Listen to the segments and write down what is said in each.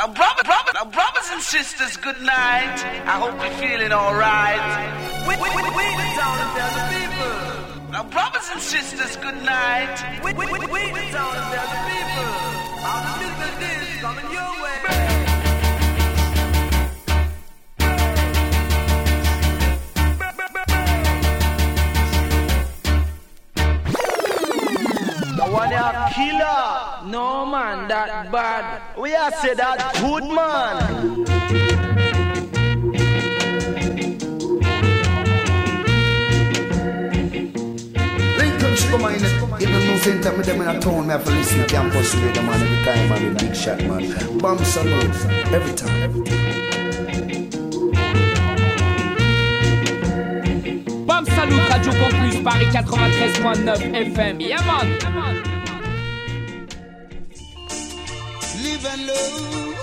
Now, brother, brother, now, brothers and sisters, good night. I hope you're feeling alright. We, we, we, we town and tell the people. Now, brothers and sisters, good night. We, we, we, we town and tell the people. One a killer. No man, that bad. We are say that good man. Come on, in the new center, me them in a town, me have to listen to campus radio, man, every time, man, big shot, man. Bam Salute, every time, every time. Salut Radio Campus Paris 93.9 FM. Yeah man. Live and love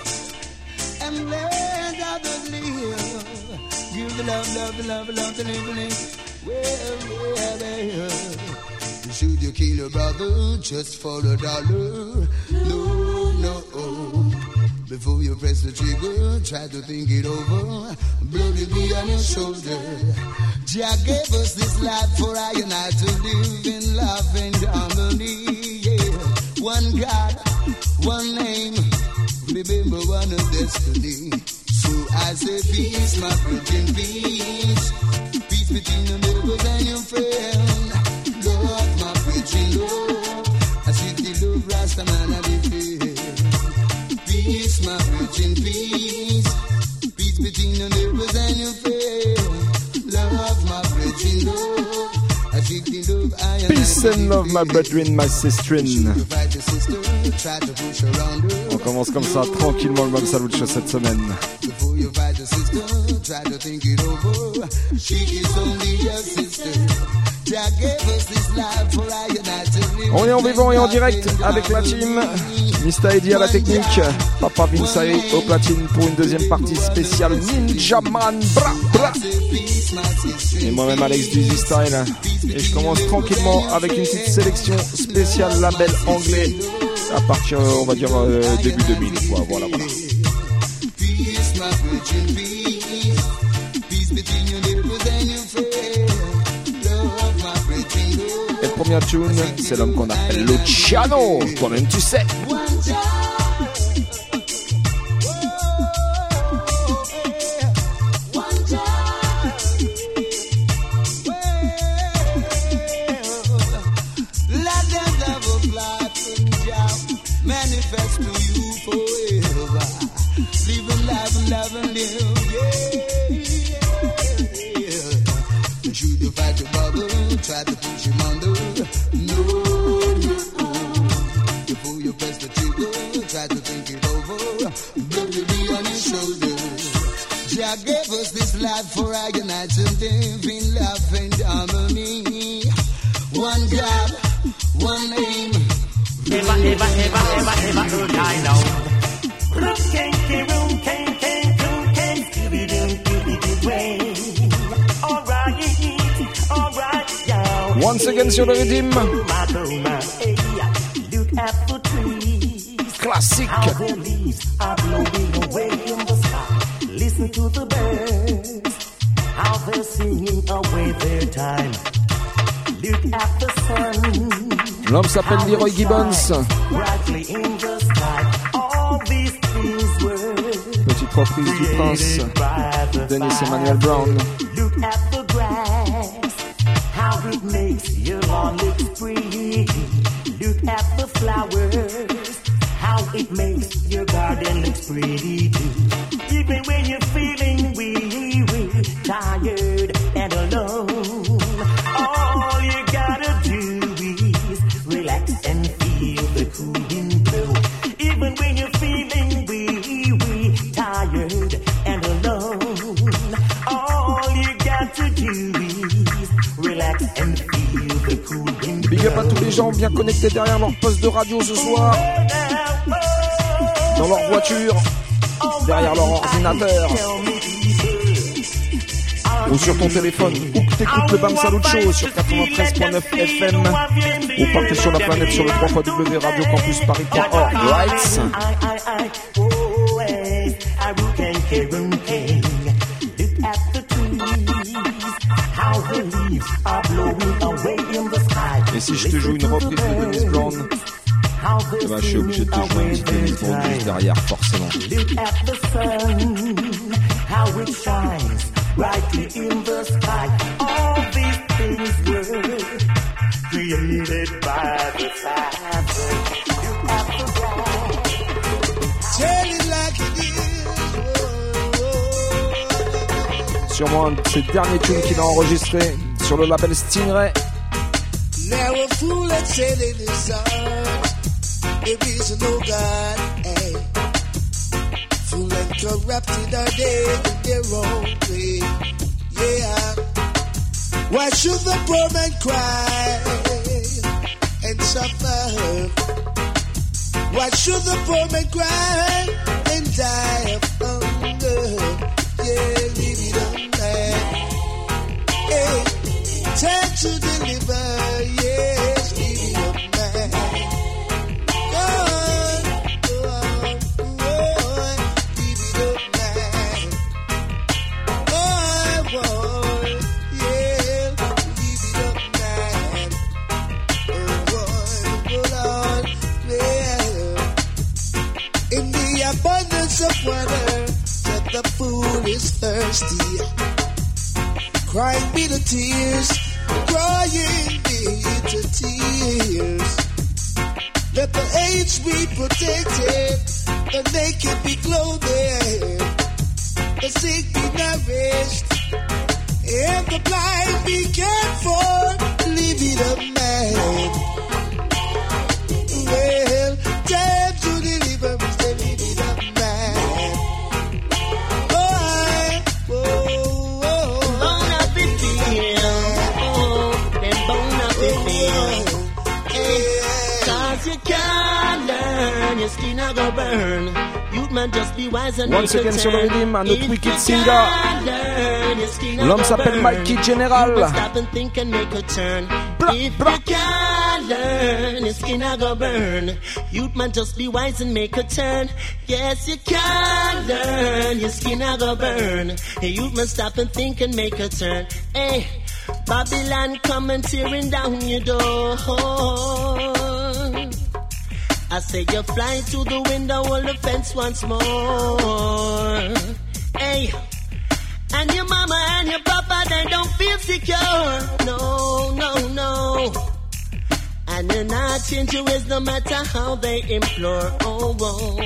and let others live. Give the love, love, love, love, the live, well, well, well. Should you kill your brother just for a dollar? No, no. Before you press the trigger, try to think it over. Blood will be on your shoulder. Jah gave us this life for I and I to live in love and harmony. Yeah. One God, one name. Remember one of destiny. So I say peace, my virgin peace. Peace between the neighbors and your friend. Love, my virgin love. I see the love, Rasta man, I fair. Peace, my virgin peace. Peace between the neighbors and your friend. Peace and love, my brethren, my sisterin. On commence comme ça, tranquillement, le Bam Salut Show cette semaine. Try to think it over. She is only sister. On est en vivant et en direct avec la team. Mista Eddy à la technique, Papa Vinsae au platine pour une deuxième partie spéciale Ninja Man. Et moi-même Alex Dizzy Style. Et je commence tranquillement avec une petite sélection spéciale label anglais à partir, on va dire, euh, début 2000. Voilà, voilà. voilà. Premier tune, c'est l'homme qu'on appelle Luciano. Toi-même tu sais. Sky. Listen to the birds, how they're singing away their time. Look at the sun. L'homme s'appelle Leroy Gibbons. Petite reprise du prince. Dennis. Emmanuel Brown. Derrière leur poste de radio ce soir, dans leur voiture, derrière leur ordinateur, ou sur ton téléphone, ou que t'écoutes le Bam Salut Show sur 93.9 FM, ou partout sur la planète sur le 3 www.radiocampusparis.org. Right? Te joue une reprise de Dennis Brown, eh ben, je suis obligé de te jouer un petit Dennis Brown juste derrière, forcément. Look at the sun, how it shines brightly in the sky. All these things were created by the Father. Look at the sky. Tell it like it is. Sûrement un de ses derniers tunes qu'il a enregistré sur le label Stingray. Now a fool that said in his songs, there is no God. Hey. Eh? Fool and corrupted are they in their own way. Yeah. Why should the poor man cry and suffer? Why should the poor man cry and die of hunger? Yeah, leave it on time to deliver. Yes, it on man. On man. Oh, boy, yeah, on man. Oh, boy, yeah. In the abundance of water, that the fool is thirsty. Crying bitter tears, crying bitter tears. Let the aged be protected, the naked be clothed, the sick be nourished, and the blind be cared for. Leave it a man. Once again sur le rhythm, un autre wicked singer. can't learn, your skin L'homme s'appelle. Mikey General. You must Stop and think and make a turn. If you can't learn, your skin a go burn. Youth man just be wise and make a turn. Yes, you can learn, your skin a go burn. Youth man stop and think and make a turn. Hey, Babylon come and tearing down your door. I say you fly to the window, hold the fence once more. Hey, and your mama and your papa, they don't feel secure. No, no, no. And you're not change your ways no matter how they implore. Oh, oh.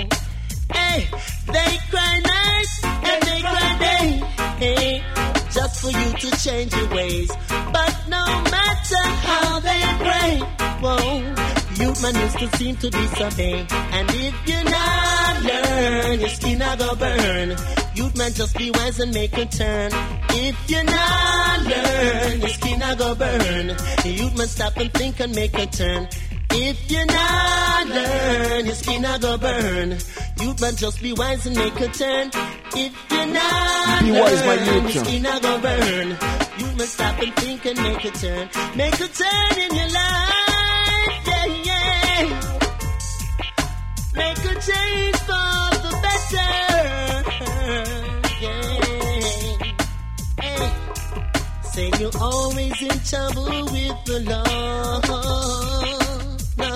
Hey, they cry night and they cry day. Hey, just for you to change your ways. But no matter how they pray, whoa, youth man used to seem to disobey. And if you not learn, your skin a go burn. Youth man just be wise and make a turn. If you not learn, your skin a go burn. Youth man stop and think and make a turn. If you not learn, your skin a go burn. Youth man just be wise and make a turn. If you not Be learn, wise, my youth. your skin a go burn. You must stop and think and make a turn. Make a turn in your life, yeah. Make a change for the better, yeah. Hey. Say you're always in trouble with the law. No.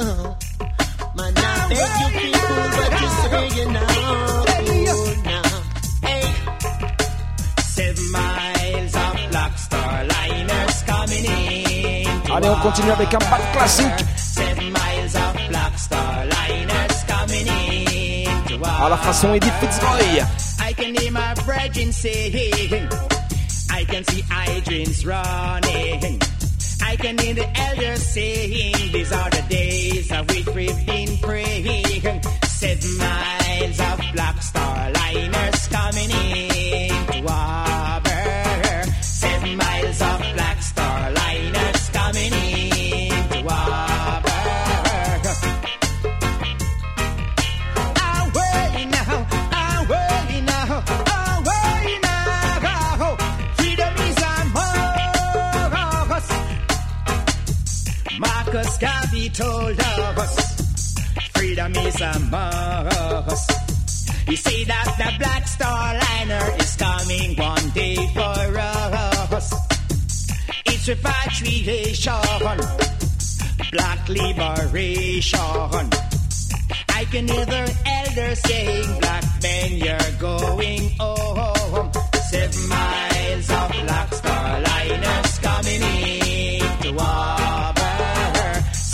Man, I beg you people, but you say you know. now. Hey. Seven miles of Black Star liners coming in. Allez, on continue avec un bal classique. À la façon Edi Fitzroy. I can hear my brethren saying, I can see hydrants running. I can hear the elders saying, these are the days of which we've been praying. Seven miles of Black Star liners coming in to. Seven miles of Black Star liners coming in Marcus Garvey told of us, freedom is among us. He say that the Black Star Liner is coming one day for us. It's repatriation. black liberation. I can hear the elders saying, Black men, you're going home. Seven miles of black star liners coming in to Auburn.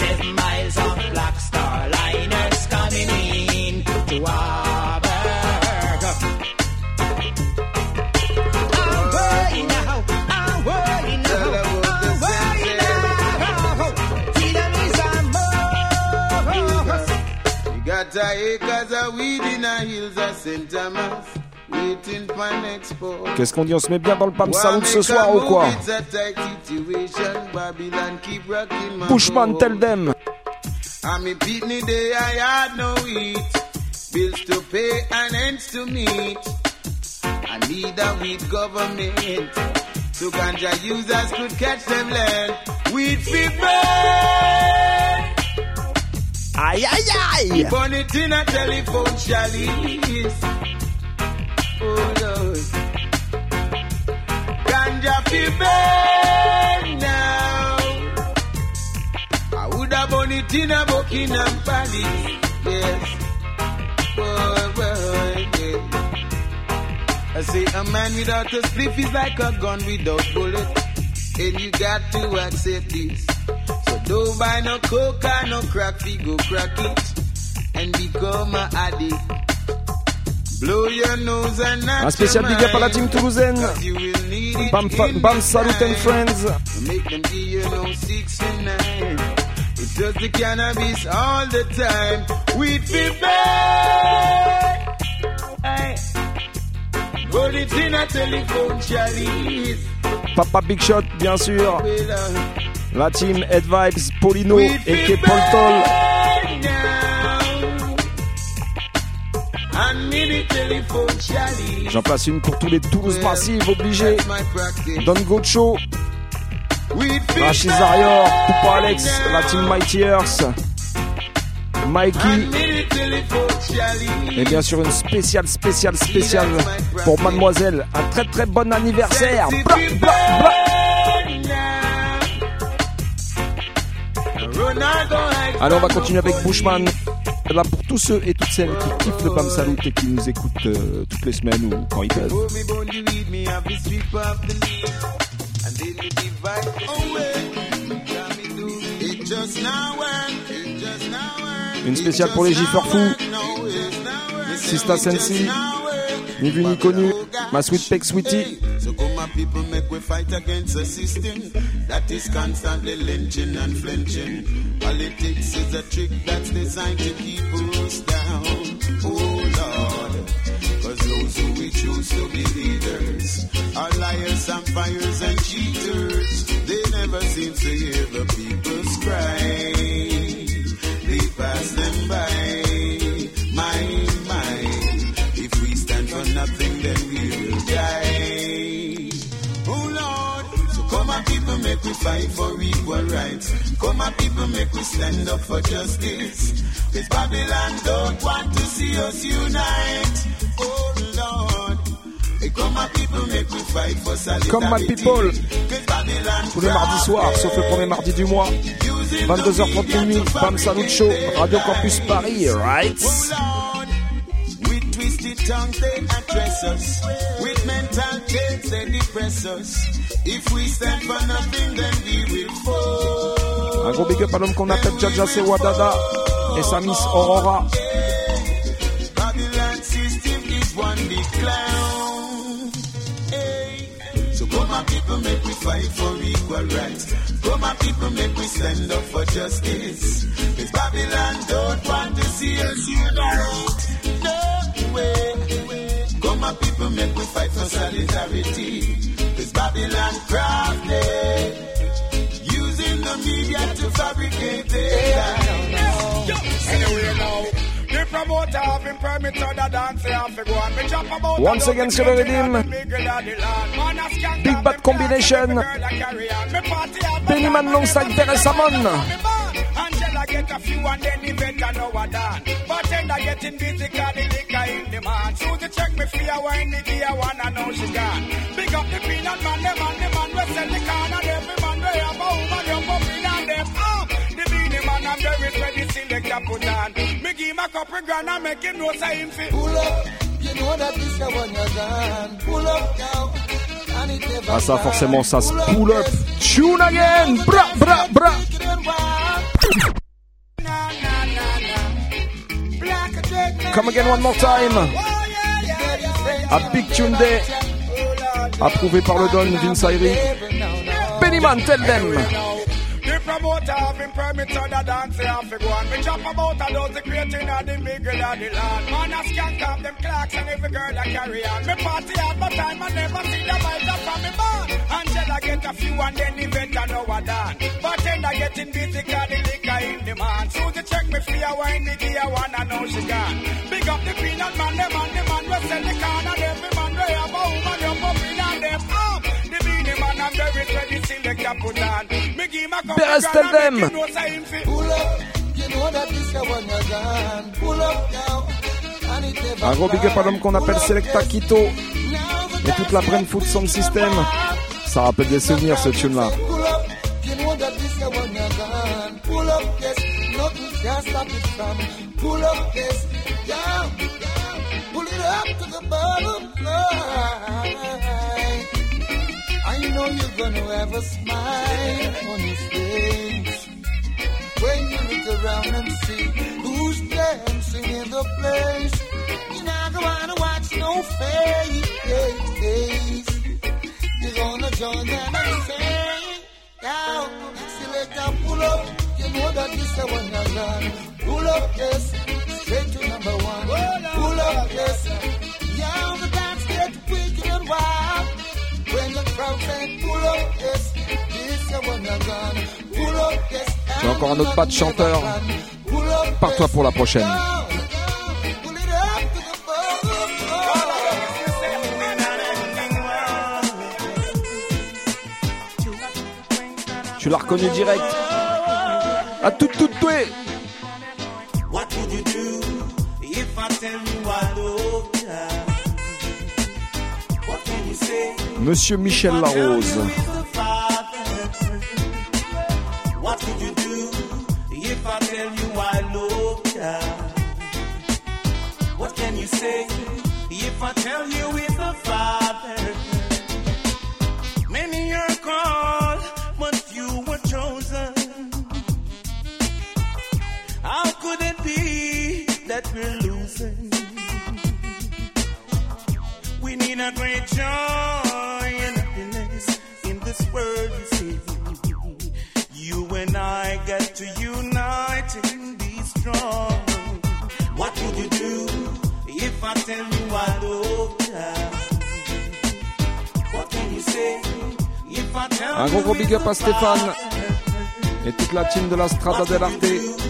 Seven miles of black star liners coming in to now, now. Freedom is got acres of weed in the hills of St. Thomas, Qu'est-ce qu'on dit? On se met bien dans le Pam Salut ce soir ou quoi? Bushman, tell them. I'm a pitney day, I had no eat. Bills to pay and ends to meet. I need a weed government. So ganja users could catch them land. Weed free bread. Aïe aïe aïe Burn it in a telephone chalice. Oh Lord. Ganja now. I would have it in a yeah. I say a man without a spliff is like a gun without bullet. And you got to accept this. So don't buy no coke no crack, we go crack it and become a addict. Un spécial big up à la team toulousaine. Bam, bam Salut and Friends. It's just the cannabis all the time. Feel bad. Aye. Roll it in a telephone chalice. Papa Big Shot, bien sûr. Uh, La team Head Vibes, Polino et feel J'en place une pour tous les Toulouse Massive obligés. Don Gocho, Rachid Zarior, Poupa Alex, la team Mighty Earth, Mikey, et bien sûr une spéciale, spéciale, spéciale pour Mademoiselle. Un très très bon anniversaire. Allez, on va continuer avec Bushman. Là pour tous ceux et toutes celles qui kiffent le Bam Salut et qui nous écoutent euh, toutes les semaines ou quand ils peuvent. Oh, me bone you read me, have to sweep off the leaves. And then me divide away. Yeah, me do it just now work. It just now work. Une spéciale pour les giffeurs fous. No, it's now work. Sista Sensi, ni vu ni connu, ma sweet peck sweetie. So come my people make we fight against a system that is constantly lynching and flinching. Politics is a trick that's designed to keep us down. Oh Lord, cause those who we choose to be leaders are liars, vampires and cheaters. They never seem to hear the people's cry. They pass them by. Make we fight for equal rights. Come on people, make we stand up for justice. Cause Babylon don't want to see us unite. Oh Lord. Hey, come on people, make we fight for solidarity. Come my people. Tous les mardis soirs, sauf le premier mardi du mois. 22h30 minuit, Bam Salut Show, Radio Campus Paris, right? With tongues they address us. With mental chains they depress us. If we stand for nothing, then we will fall. Un gros big up à l'homme qu'on appelle Jaja Sewadada et sa miss Aurora. Babylon system is one big clown. Hey. So come on people, make we fight for equal rights. Come on people, make we stand up for justice. Cause Babylon don't want to see us unite. No way. Come people, make we fight for solidarity. Cause Babylon crafted. Using the media to fabricate it. Anyway now, Once again, Silver Redeem. Big Bad Combination. alongside never Teresa Mon. Be born. Until I get a few and then the better know I done. But then I getting busy cause the liquor in demand. So to check me for a wine, the gear one I know she gone. Big up the peanut man, the man, the man we sell the can and every man we have a woman, you pop in and them. Ah, the beanie a couple grand and make him know say him fit. Pull up, you know that this the one you're gone. Pull up now. And it never Ah ça forcément ça se Pull pull up. Tune again. Bra bra bra. Come again one more time. A big tune day. Approuvé par le Don Vince Ayri. Pennyman, tell them. The promoter have him permit to the dance have to go on. Me chop about a dozen creating of the middle of the land. Man, I skank off them clocks and every girl I carry on. Me party hard, but time I never see the vibes up from me. Until I get a few and then the better know what done. But then I getting busy cause the liquor in demand. Susie check me free, I wine the gear one, I know she gone. Big up the peanut man, the man, the man, we sell the corn still the cap put on. Me give my couple Beres, grand tell and make them. him know say him fit. Pull up, you know that this the one you're gone. Pull up now. And it never Un gros big up à l'homme qu'on appelle Selecta Quito. Et toute la Brain Food Sound System. Ça rappelle des souvenirs ce tune là. Pull up, know you're gonna have a smile on your face when you look around and see who's dancing in the place. You're not gonna watch no face. You're gonna join them and say, down, select and pull up. You know that this the one you're. Pull up, yes, straight to number one. Pull up, yes. J'ai encore un autre pas de chanteur. Pars-toi pour la prochaine. Tu l'as reconnu direct. À tout, tout, tout. Monsieur Michel Larose. Stéphane et toute la team de la Strada dell'Arte.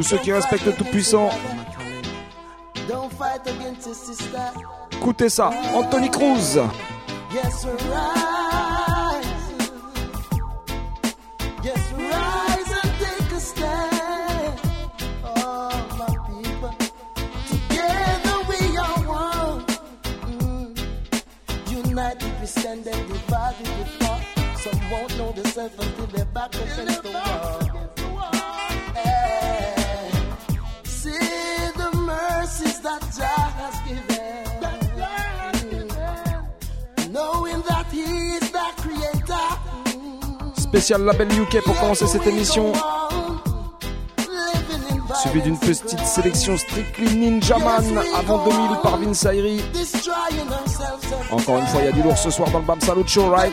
Tous ceux qui respectent le Tout-Puissant, Don't fight against your sister. écoutez ça. Anthony Cruz. Yes, rise. Yes, rise and take a stand. Oh, my people. Together we are one. Mm. United we stand and divided we fall. Some won't know themselves until they're back against the wall. mercies that Jah has given. Knowing that He is the Creator. Spécial label UK pour commencer cette émission. Suivi d'une petite sélection Strictly Ninja Man avant 2000 par Vince Ayri. Encore une fois, il y a du lourd ce soir dans le Bam Salut Show, right?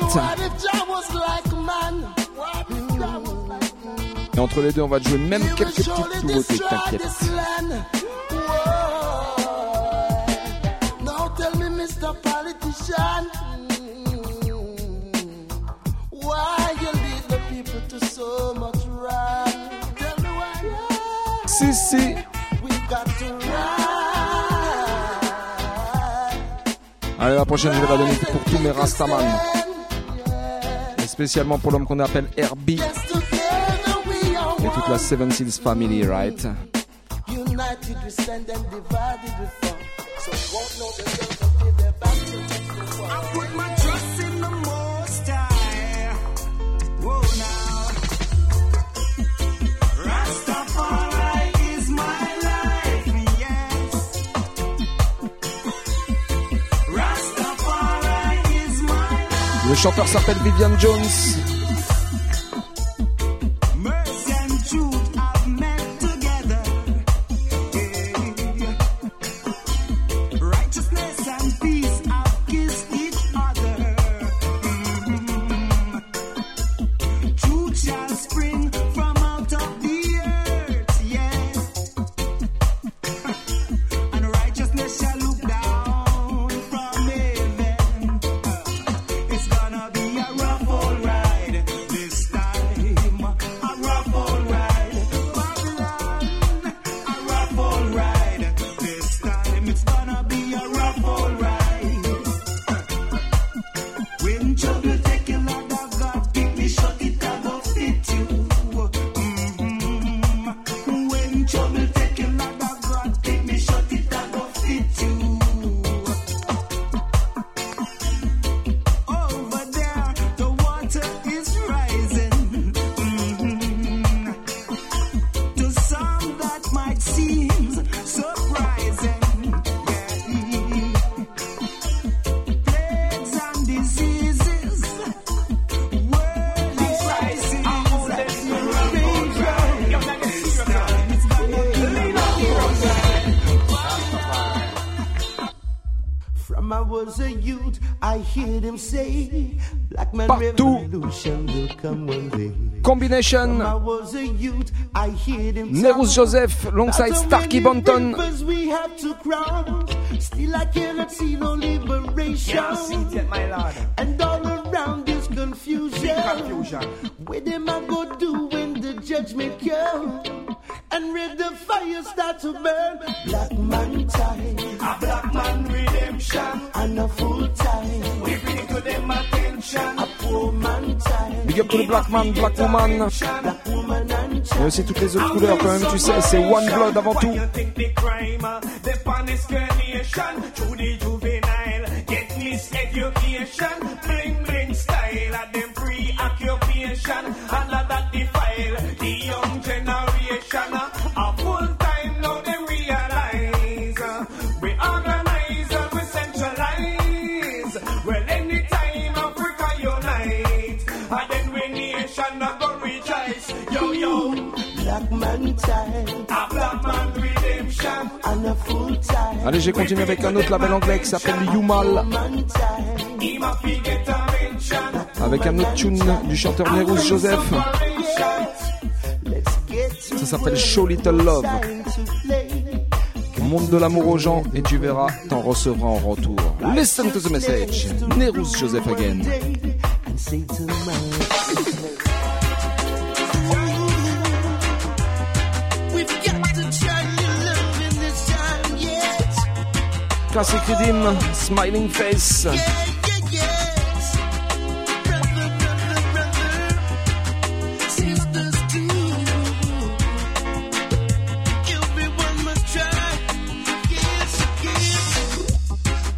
Et entre les deux, on va jouer même quelques petites nouveautés, t'inquiète. Si, si. Allez, la prochaine, je vais la donner pour tous mes Rastaman. Et spécialement pour l'homme qu'on appelle Herbie et toute la Seven Seals family, right? united, we stand and divided we fall. So won't know the Le chanteur s'appelle Vivian Jones. Partout. revolution will come one day. Combination. From I was a youth, I hear them Nereus Joseph alongside Starkey Banton. We have to cross. Still I cannot see no liberation. my lord. And all around is confusion. confusion. Where them I go do when the judgment come? And red the fire start to burn. Black man time. A black man redemption. And a full Big up to black man, black woman. Et aussi toutes les autres couleurs quand même, tu sais, c'est One Blood avant tout. Allez, j'ai continué avec un autre label anglais qui s'appelle Yumal. Avec un autre tune du chanteur Nerus Joseph. Ça s'appelle Show Little Love. Montre de l'amour aux gens et tu verras, t'en recevras en retour. Listen to the message. Nerus Joseph again. Rhythm, Smiling Face. Yeah.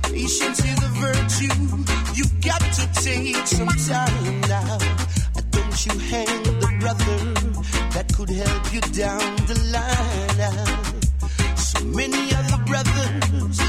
Patience is a virtue. You got to take some time now. Don't you hang the brother that could help you down the line. So many other brothers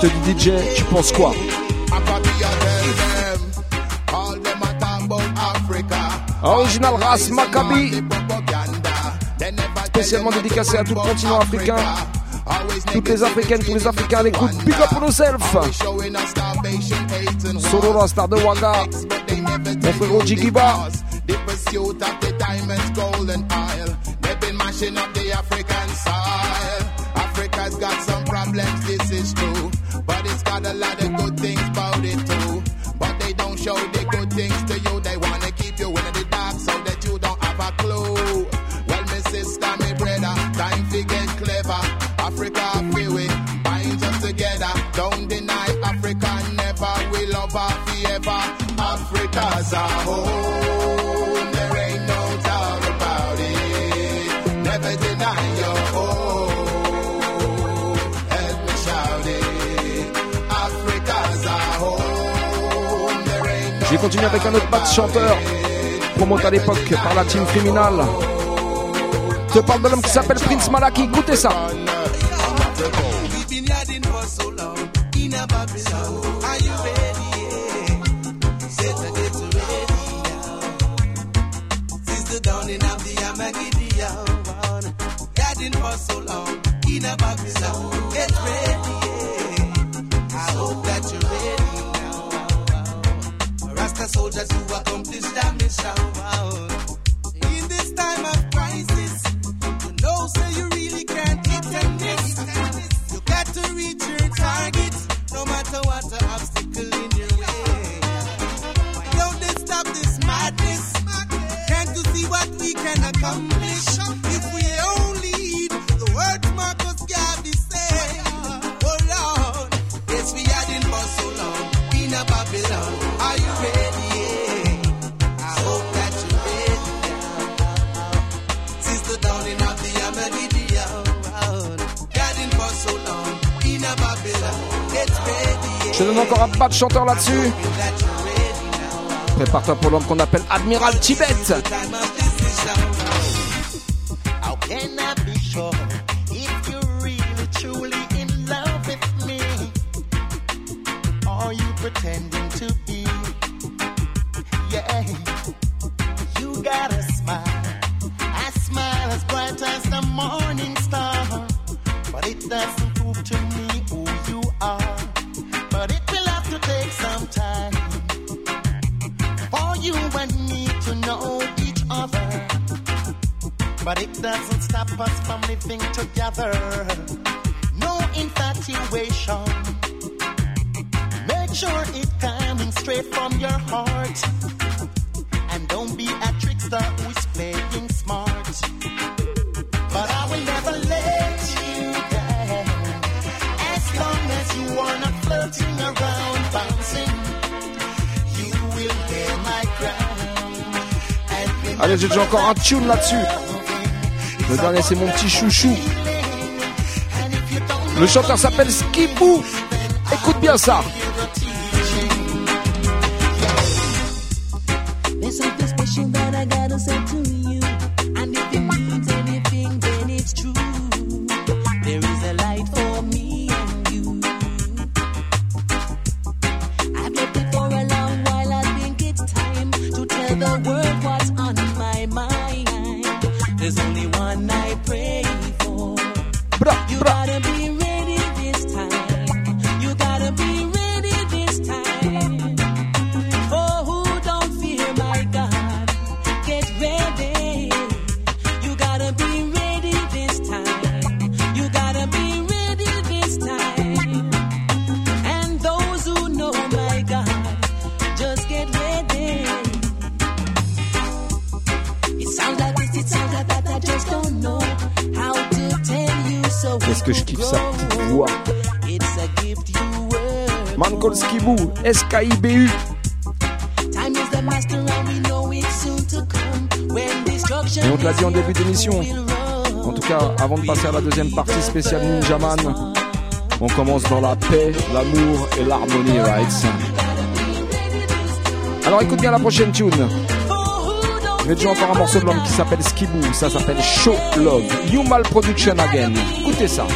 te dis DJ, tu penses quoi? Original race Maccabi. Spécialement dédicacé à tout le continent africain. Toutes les africaines, tous les africains à l'écoute. Big up pour yourself. Solo la star de Wanga. Mon frérot Jigiba. A lot of good things about Vais continuer avec un autre batch chanteur, promote à l'époque par la team criminale. Je parle de l'homme qui s'appelle Prince Malaki, écoutez ça. Je te donne encore un batch chanteur là-dessus. Prépare-toi pour l'homme qu'on appelle Admiral Tibet. How can I be sure if you're really truly in love with me? Are you pretending to be? Yeah, you got a smile, a smile as bright as the morning star, but it doesn't prove to me who you are. But it will have to take some time for you and me to know each other. But it doesn't stop us from living together. No infatuation. Make sure it coming straight from your heart. And don't be a trickster who is playing Allez, j'ai déjà encore un tune là-dessus. Le dernier, c'est mon petit chouchou. Le chanteur s'appelle Skibou. Écoute bien ça. Avant de passer à la deuxième partie spéciale Ninja Man, on commence dans la paix, l'amour et l'harmonie, right? Alors écoute bien la prochaine tune. Je vais encore un morceau de l'homme qui s'appelle Skibou. Ça s'appelle Show Love. You Mal Production Again. Écoutez ça.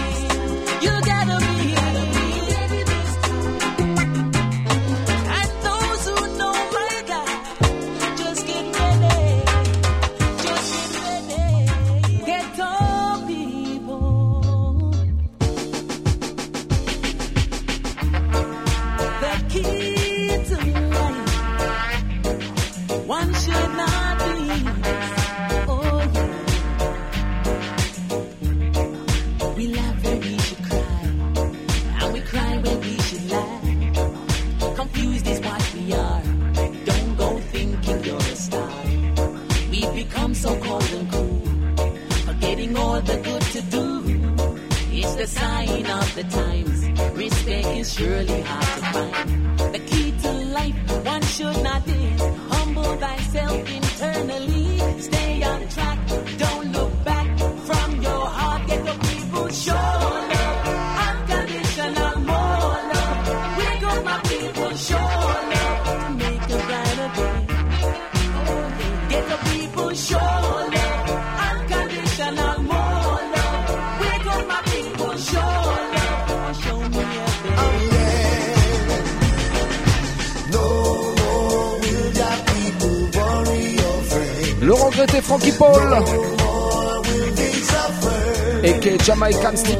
Jamaican Stevie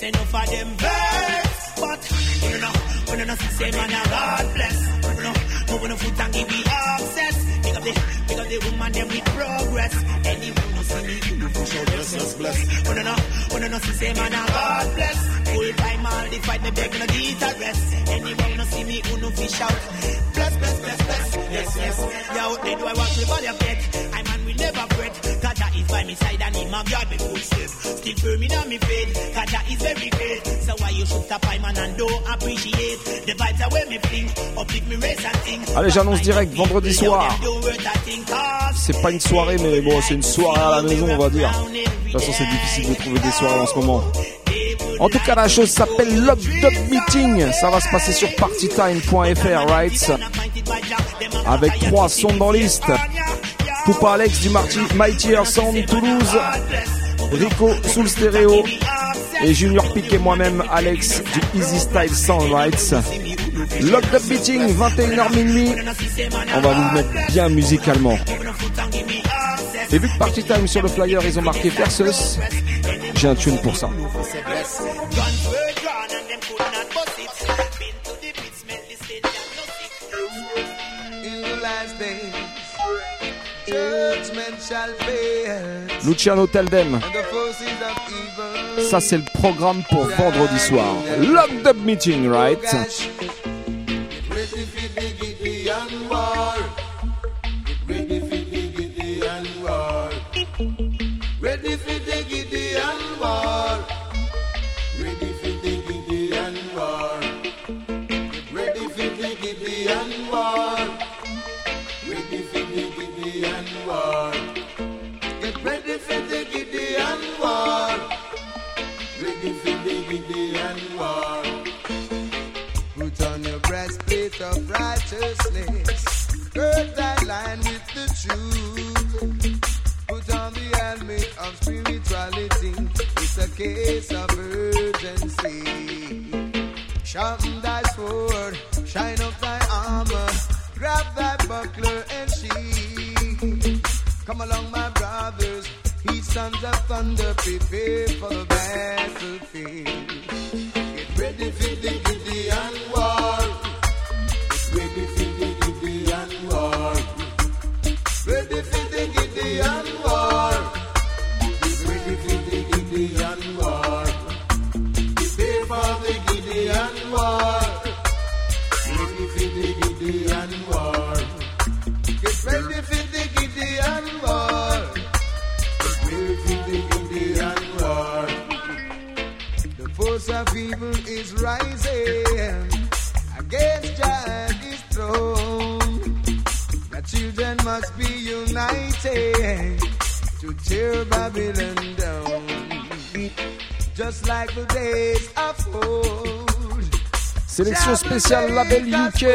say no for them vex. But, you know, when you know, say man, God bless. You know, move on the foot and give me access. Pick up the, pick up the woman, them with progress. Anyone no see me, you know, for sure, bless, bless. When you know, when you know, say man, God bless. Full time, all the fight, me beg, no get rest. Anyone no see me, who no fish out. Bless, bless, bless, bless. Yes, yes. Yo, they do I want to body of death. I man will never fret. Kaja is by my side and him a guard me footstep. Still firm in on me faith. Kaja is very great. So why you should stop I man and don't appreciate the vibes away me fling. Uplift me race and thing. Allez, j'annonce direct vendredi soir. C'est pas une soirée, mais bon, c'est une soirée à la maison, on va dire. De toute façon, c'est difficile de trouver des soirées en ce moment. En tout cas, la chose s'appelle Love Dub Meeting. Ça va se passer sur partytime.fr, right? Avec trois sons dans liste. Poupa Alex du Marty Mighty Sound Toulouse. Rico sous le stéréo. Et Junior Pique et moi-même, Alex du Easy Style Sound Rights. Love Dub Meeting, 21h minuit. On va vous mettre bien musicalement. Et vu que Party Time sur le flyer, ils ont marqué Versus, j'ai un tune pour ça. Luciano Teldem. And the forces of evil Ça, c'est le programme pour vendredi soir. Love Dub Meeting, right? Sharpen thy sword, shine up thy armor, grab thy buckler and shield. Come along, my brothers, he sons of thunder, prepare for the battlefield. Get ready for the Gideon war. Sélection spéciale label UK.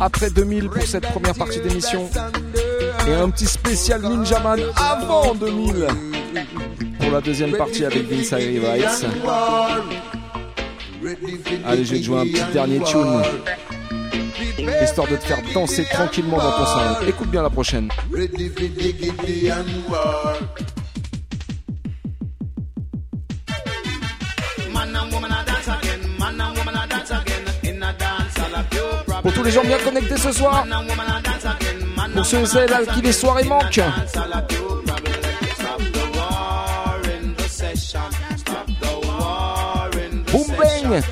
Après 2000 pour cette première partie d'émission. Et un petit spécial Ninja Man avant 2000. Pour la deuxième partie avec Vince Rice. Allez, je vais te jouer un petit dernier tune. Histoire de te faire danser tranquillement dans ton salon. Écoute bien la prochaine. les gens bien connectés ce soir. Pour ceux et celles à qui les soirées manquent. Boom bang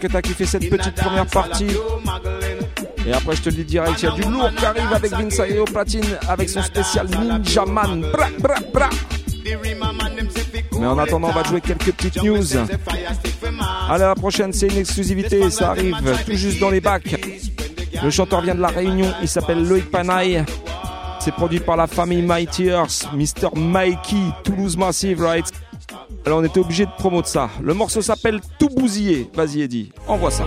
Que t'as kiffé cette petite première partie. Et après, je te le dis direct, il y a du lourd qui arrive avec Vince Ayo Platine avec son spécial Ninja Man. Bra. Mais en attendant, on va jouer quelques petites news. À la prochaine, c'est une exclusivité, ça arrive tout juste dans les bacs. Le chanteur vient de La Réunion, il s'appelle Loïc Panay. C'est produit par la famille Mighty Earth, Mr. Mikey, Toulouse Massive, right? Alors on était obligé de promouvoir ça. Le morceau s'appelle Tout bousillé. Vas-y Eddy, envoie ça.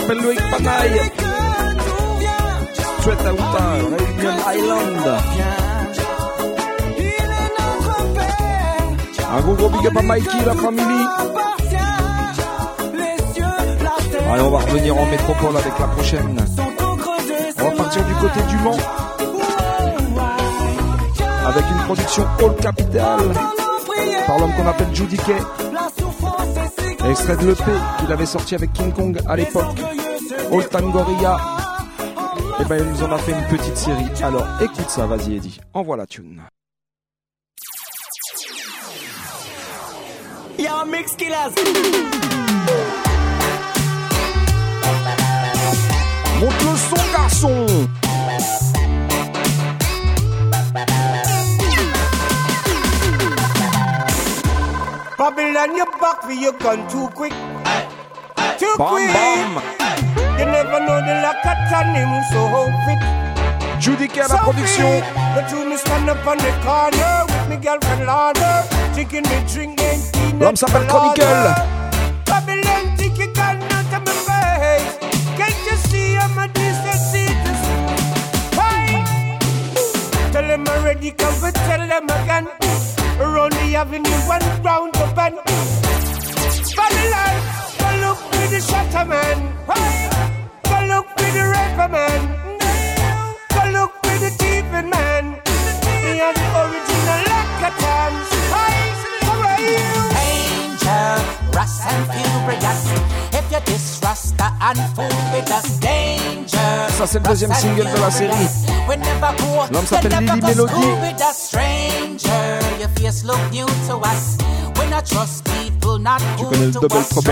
s'appelle Loïc Panaille. Straight Outer, Réunion Island. Un gros gros big up à Mikey, la famille. Allez, on va revenir en métropole avec la prochaine. On va partir du côté du Mans. Avec une production All Capital. Par l'homme qu'on appelle Judy Kay. Extrait de l'EP qu'il avait sorti avec King Kong à l'époque. Old Time Gorilla. Et ben il nous en a fait une petite série. Alors écoute ça, vas-y Eddie. Envoie la tune. Yo, Mix Killers. Monte le son, garçon. Babylon, you back for your gun too quick. Too Bam, quick. bam. You never know the lack of time, so fit. Judy Kay à la So production. The two me stand up on the corner with me girlfriend Lorna. Drinking me drink and peanut L'homme s'appelle. Chronicle. Babylon, think you got of my face. Can't you see I'm a decent citizen? Hey! Tell them already, come but tell them again. Around the avenue, one round the bend. Babylon, go look with the shutter man. Go look with the rapper man. Go look with the thieving man. He has the original. Hey! How are you? Danger, Russ and furious. If you diss Rasta and fool with us, danger. Ça, c'est le deuxième single de la série. L'homme s'appelle Lily Melody. Stranger, your face look new to us. When I trust people, not Tu connais le double trouble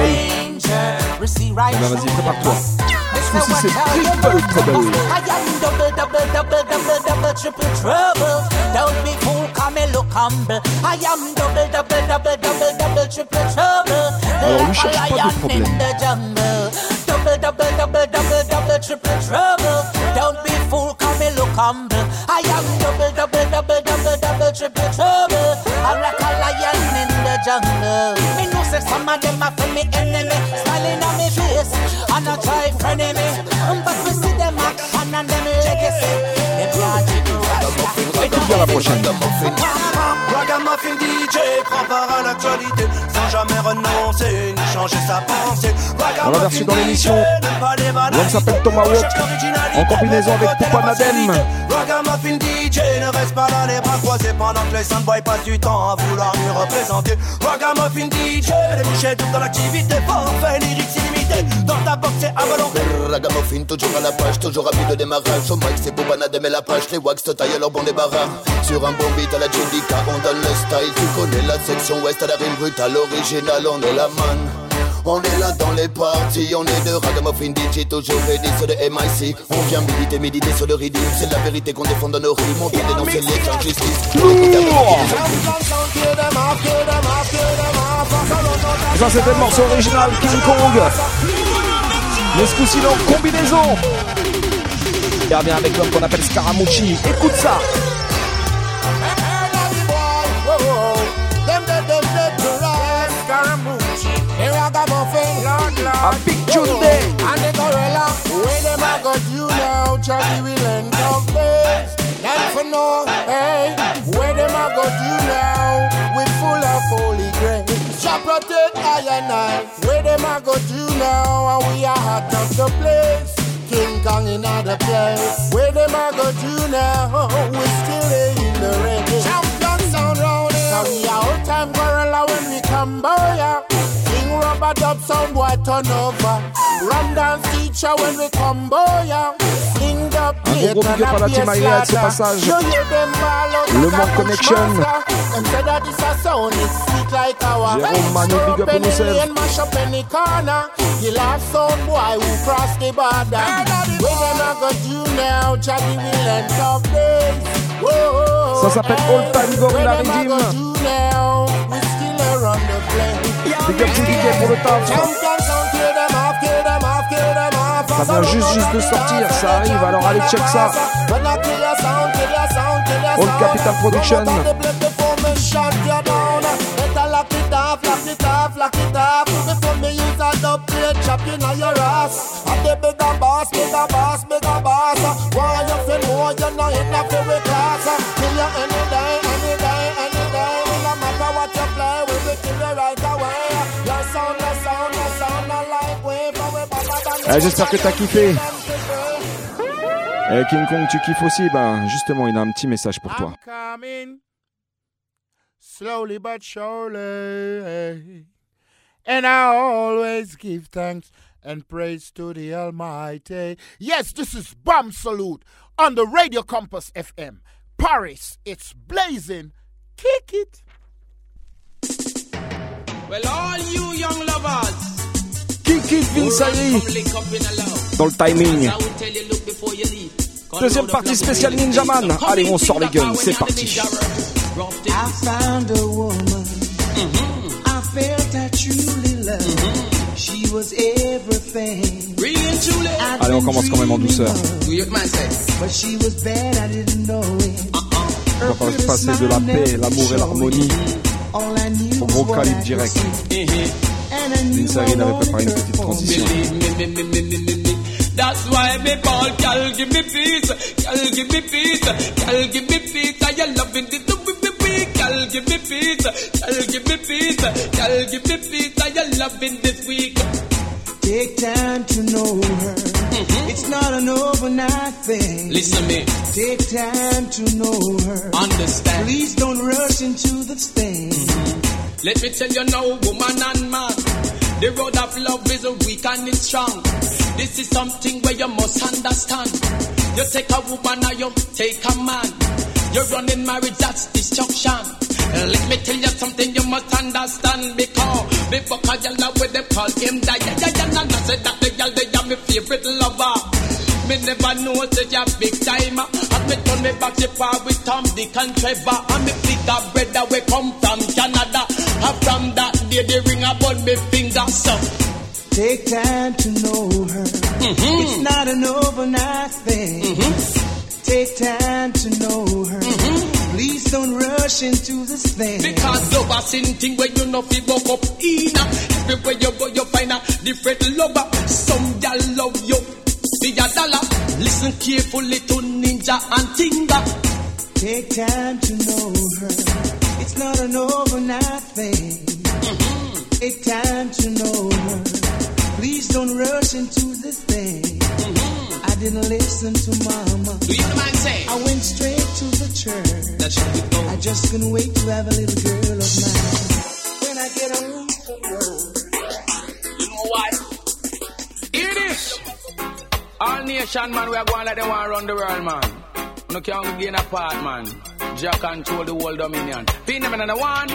right Eh vas-y, prépare-toi. Ce coup-ci, c'est triple trouble. I am double, double, double, double, double, triple trouble. Don't be fool, come me look humble. I am double, double, double, double, double, triple trouble. Alors, lui cherche pas de problème. in the jungle. Double, double, double, double, double, triple trouble. Don't be fool, come me look humble. I am double, double, double, double, double, triple trouble. I'm like a lion in the jungle. Me know say some of them are for me enemy, smiling on me face, and I try friendly me. But we see them action and them legacy. Them can't right. Écoute bien la prochaine. Part à l'actualité sans jamais renoncer changer sa pensée. On l'a reçu dans l'émission. L'homme s'appelle Tomahawk. En combinaison avec Poupa Nadem. Ragamuffin DJ ne reste pas là les bras croisés pendant que les soundboys passent du temps à vouloir lui représenter. Ragamuffin DJ, les bouchées toutes dans l'activité, forfait lyrics illimité. Dans ta box c'est à volonté. Ragamuffin, toujours à la page, toujours rapide de démarrage. Au mic, c'est pour Banadem et la page. Les wax te taillent leur bon débarras. Sur un bon beat à la Judica, on donne le style. Tu connais la section ouest à la rime brutale, original, on est la man. On est là dans les parties, on est de Ragamuffin DJ, toujours ready sur le MIC. On vient méditer, méditer sur le rythme. C'est la vérité qu'on défend dans nos rimes. On vient dénoncer les injustices. Ça, c'était le morceau original King Kong. Mais ce coup-ci, en combinaison. Il revient avec l'homme qu'on appelle Scaramucci. Écoute ça. Ragamuffin, Lord, Lord. A big tune day. And the gorilla, where them I got you now, Charlie will end up base. Them for know, hey, where them I got you now, we full of holy grace. Shall protect I and I, where them I got you now, and we are hot of the place. King Kong in other place, where them I got you now, we still in the reggae. Champion sound round here, now we are old time gorilla when we come by ya. King rubber dub sound boy turn over. Run dance teacher when we come boy ya. Sling the Un gros gros big up à la team Aïra de ce passage. Le Mans Connection. Jérôme Manu, big up on yourself. mash up any corner. You love sound boy who cross the border. We gonna go do now, Charlie will end up days. Whoa, Ça s'appelle Old Time Gorilla Where Big up to DJ pour le taf. Champion sound, kill them off, kill them off, kill them off. Ça vient juste juste de sortir, ça arrive, alors allez check ça. All Capital Production. Ah, J'espère que t'as kiffé. Eh, King Kong, tu kiffes aussi Ben justement, il a un petit message pour toi. slowly but surely. And I always give thanks and praise to the Almighty. Yes, this is Bomb Salute on the Radio Compass FM. Paris, it's blazing. Kick it. Well, all you young lovers. Kiki Vinsari dans le timing. Deuxième partie spéciale Ninja Man. Allez, on sort les guns, c'est parti. I found a woman I felt I truly loved. She was everything. Allez, on commence quand même en douceur. But she was bad, I didn't know it. On va pas passer de la paix, l'amour et l'harmonie All I knew au gros calibre direct. And I knew avait préparé une petite transition. That's why me ball, girl, give me peace, girl, give me peace, girl, give me peace. I am loving the do me week, girl, give me peace, girl, give me peace, girl, give me peace. I am loving this week. Take time to know her. Mm-hmm. It's not an overnight thing. Listen me, Take time to know her. understand. Please don't rush into the thing. Mm-hmm. Let me tell you now, woman and man, the road of love is a weak and it's strong. This is something where you must understand. You take a woman or you take a man. You're running marriage, that's destruction. Uh, let me tell you something you must understand because before I yell out with them call him that yeah yeah yeah and I said that the girl they are my favorite lover. Me never know that you're big timer. And me turn me back to par with Tom, Dick and Trevor. And me bigger brother we come from Canada. And from that day the ring upon me finger so. Take time to know her. Mm-hmm. It's not an overnight thing. Mm-hmm. Take time to know her. Mm-hmm. Please don't rush into this thing. Because love a sin thing where you know fi buck up in Everywhere you go you find a different lover Some gal love you be a dollar Listen carefully to Ninja and Tinga Take time to know her. It's not an overnight thing. Mm-hmm. Take time to know her. Please don't rush into this thing. Mm-hmm. I didn't listen to mama. Do you know what I'm saying? I went straight to the church. That should be I just couldn't wait to have a little girl of mine. When I get home from work, You know why? Hear this All nation man we are going like they want to run the world man No can gain a part man Jack control the world dominion Pin them in the one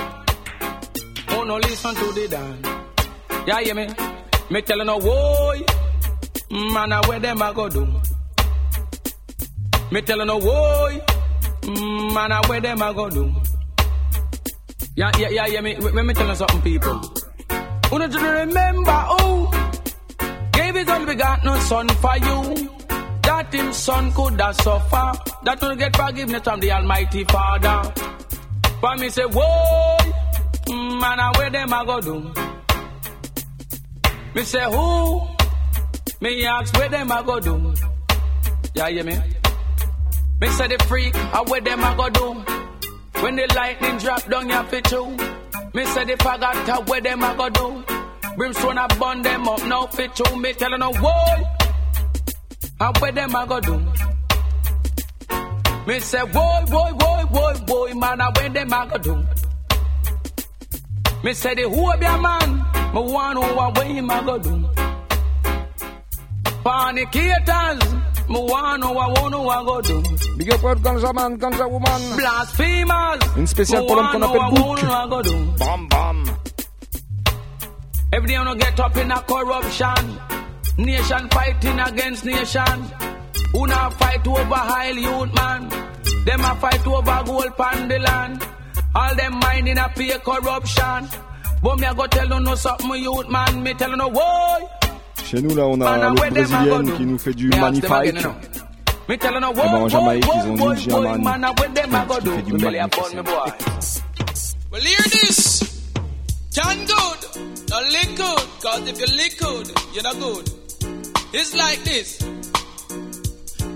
Oh no listen to the dan Yeah hear me Me tell you no boy Man a where them a go do. Me tell you no boy Man a where them a go do. Yeah yeah yeah yeah me me tell you something people. Wanna to remember oh Gave his only begotten son for you? That him son could have suffer. That will get forgiveness from the almighty father. But me say whoa Man a where them a go do Me say who? Me ask where them a go do? Yeah hear me? Me say the freak a where them a go do? When the lightning drop down your fit too. Me say the forgot a uh, where them a go do? Brimstone a burn them up now fit to me tellin' no whoa. And where them a go do? Me say whoa whoa whoa whoa whoa man a where them a go do Me say the who be a man Me want know what way him a go do Fornicators Me want know what one who a go do Big up Red Ganja Man, Ganja Woman. Blasphemers Une spéciale pour l'homme qu'on appelle Book. Bam bam. Every day wanna get up in a corruption. Nation fighting against nation. Who not fight over high youth man? Them a fight over gold pan the land. All them minding a pay corruption. But me a go tell you no something youth man. Me tell you no boy. Chez nous, là, on a l'autre brésilienne qui nous fait du Me ask them magnifique. again, you know. Me tell you no Eh ben, en boy, Jamaïque, boy, ils ont boy, Ninja boy, Man man. a where them a go qui do? fait du Me belly a magnifique. burn me boy. Well, hear this. Can good, not lick good. Cause if you lick good, you're not good. It's like this.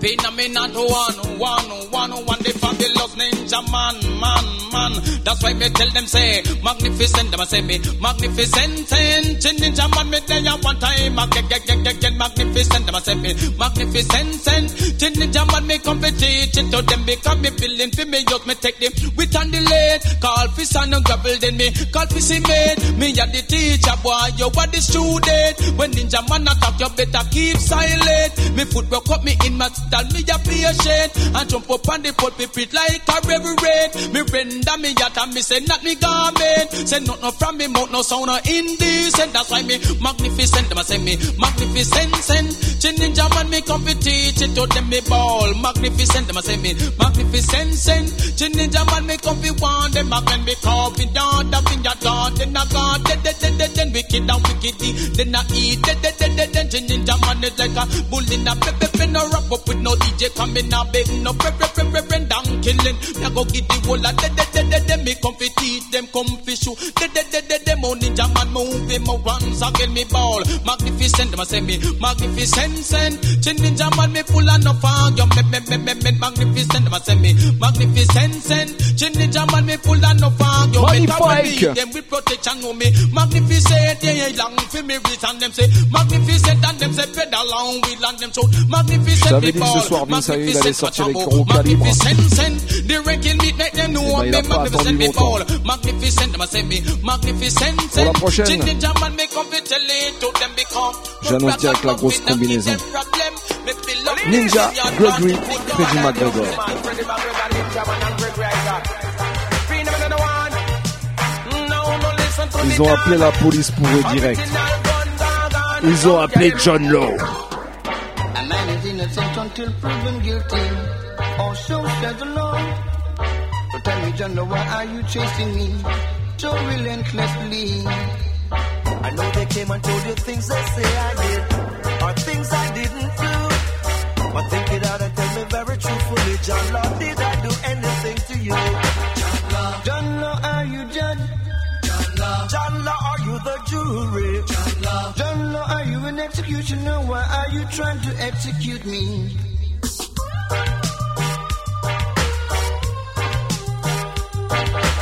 Phenomenon one, one, one, one, the fabulous ninja man, man, man. That's why me tell them say, magnificent, them a say me, magnificent, and chin ninja man. Me tell ya one time, get get get magnificent, them a say me, magnificent, and ninja man. Me come to teach it to them because me feeling for me youth. Me take them with on the call for son and gravel then me, call for mate, me a the teacher boy, you are the student, when ninja man attack you better keep silent, me foot broke up me in my style, me a patient, and jump up on the pulpit like a reverend, me render me yet and me say not me garment, say not no from me mouth no sound no indecent, that's why me magnificent, them a say me magnificent, send, chin ninja man me come teach it to them me ball, magnificent, them a say me magnificent, send, chin ninja man me come want them back and me confident, up in your then I God, then then then then then wicked and wicked, then I eat, then then then then then chin ninja man is like a bull in a pepe, no rap up with no DJ coming a big, no pepe, pepe, pepe, down killing, me go get the whole of de de de de de me come fi teach them come fi show de de de de de mo ninja man move him once again me ball. Magnificent say me magnificent. Send chin ninja man me full of no fog you me me me me me magnificent say me magnificent. Send chin ninja man me full of no fog you Magnifique. them with protection me. Magnificent yeah yeah long fi me reach and them say magnificent and them say pedal long wheel and them so magnificent me ball magnificent gros calibres. Magnificent send the ranking meet make them know Eh ben, il me a pas magnificent attendu me longtemps. ball magnificent them a say me magnificent Pour la prochaine. Chin ninja man me come fi tell it to them become J'annonce direct la grosse combinaison. Ninja, Gregory, Freddie McGregor. Ils ont appelé la police pour eux direct. Ils ont appelé John Law. A man is innocent until proven guilty. Or so says the law. So tell me, John, why are you chasing me so relentlessly? I know they came and told you things they say I did, or things I didn't do. But think it out and tell me very truthfully, John Law, did I do anything to you? John Law, are you judge? John Law, are you the jury? John Law, John Law, are you an executioner? Why are you trying to execute me?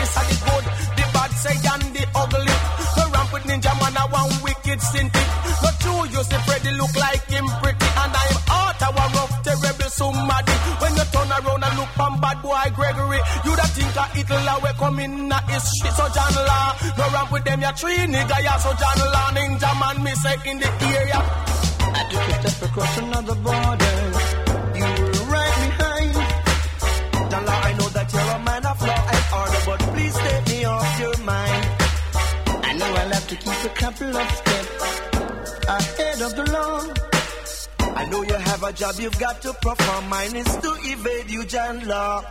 It's a the good, the bad say and the ugly. The ramp with ninja man a one wicked sinty. The true you see Freddy look like him pretty. And I'm out a rough, terrible somebody. When you turn around and look on bad boy Gregory, you da think a it'll away come in a his shit. So John Law, no ramp with them, ya three nigga, ya so John Law, ninja man, me say in the area. I took a step across another border. But please take me off your mind. I know I'll have to keep a couple of steps ahead of the law. I know you have a job you've got to perform. Mine is to evade you, John Law.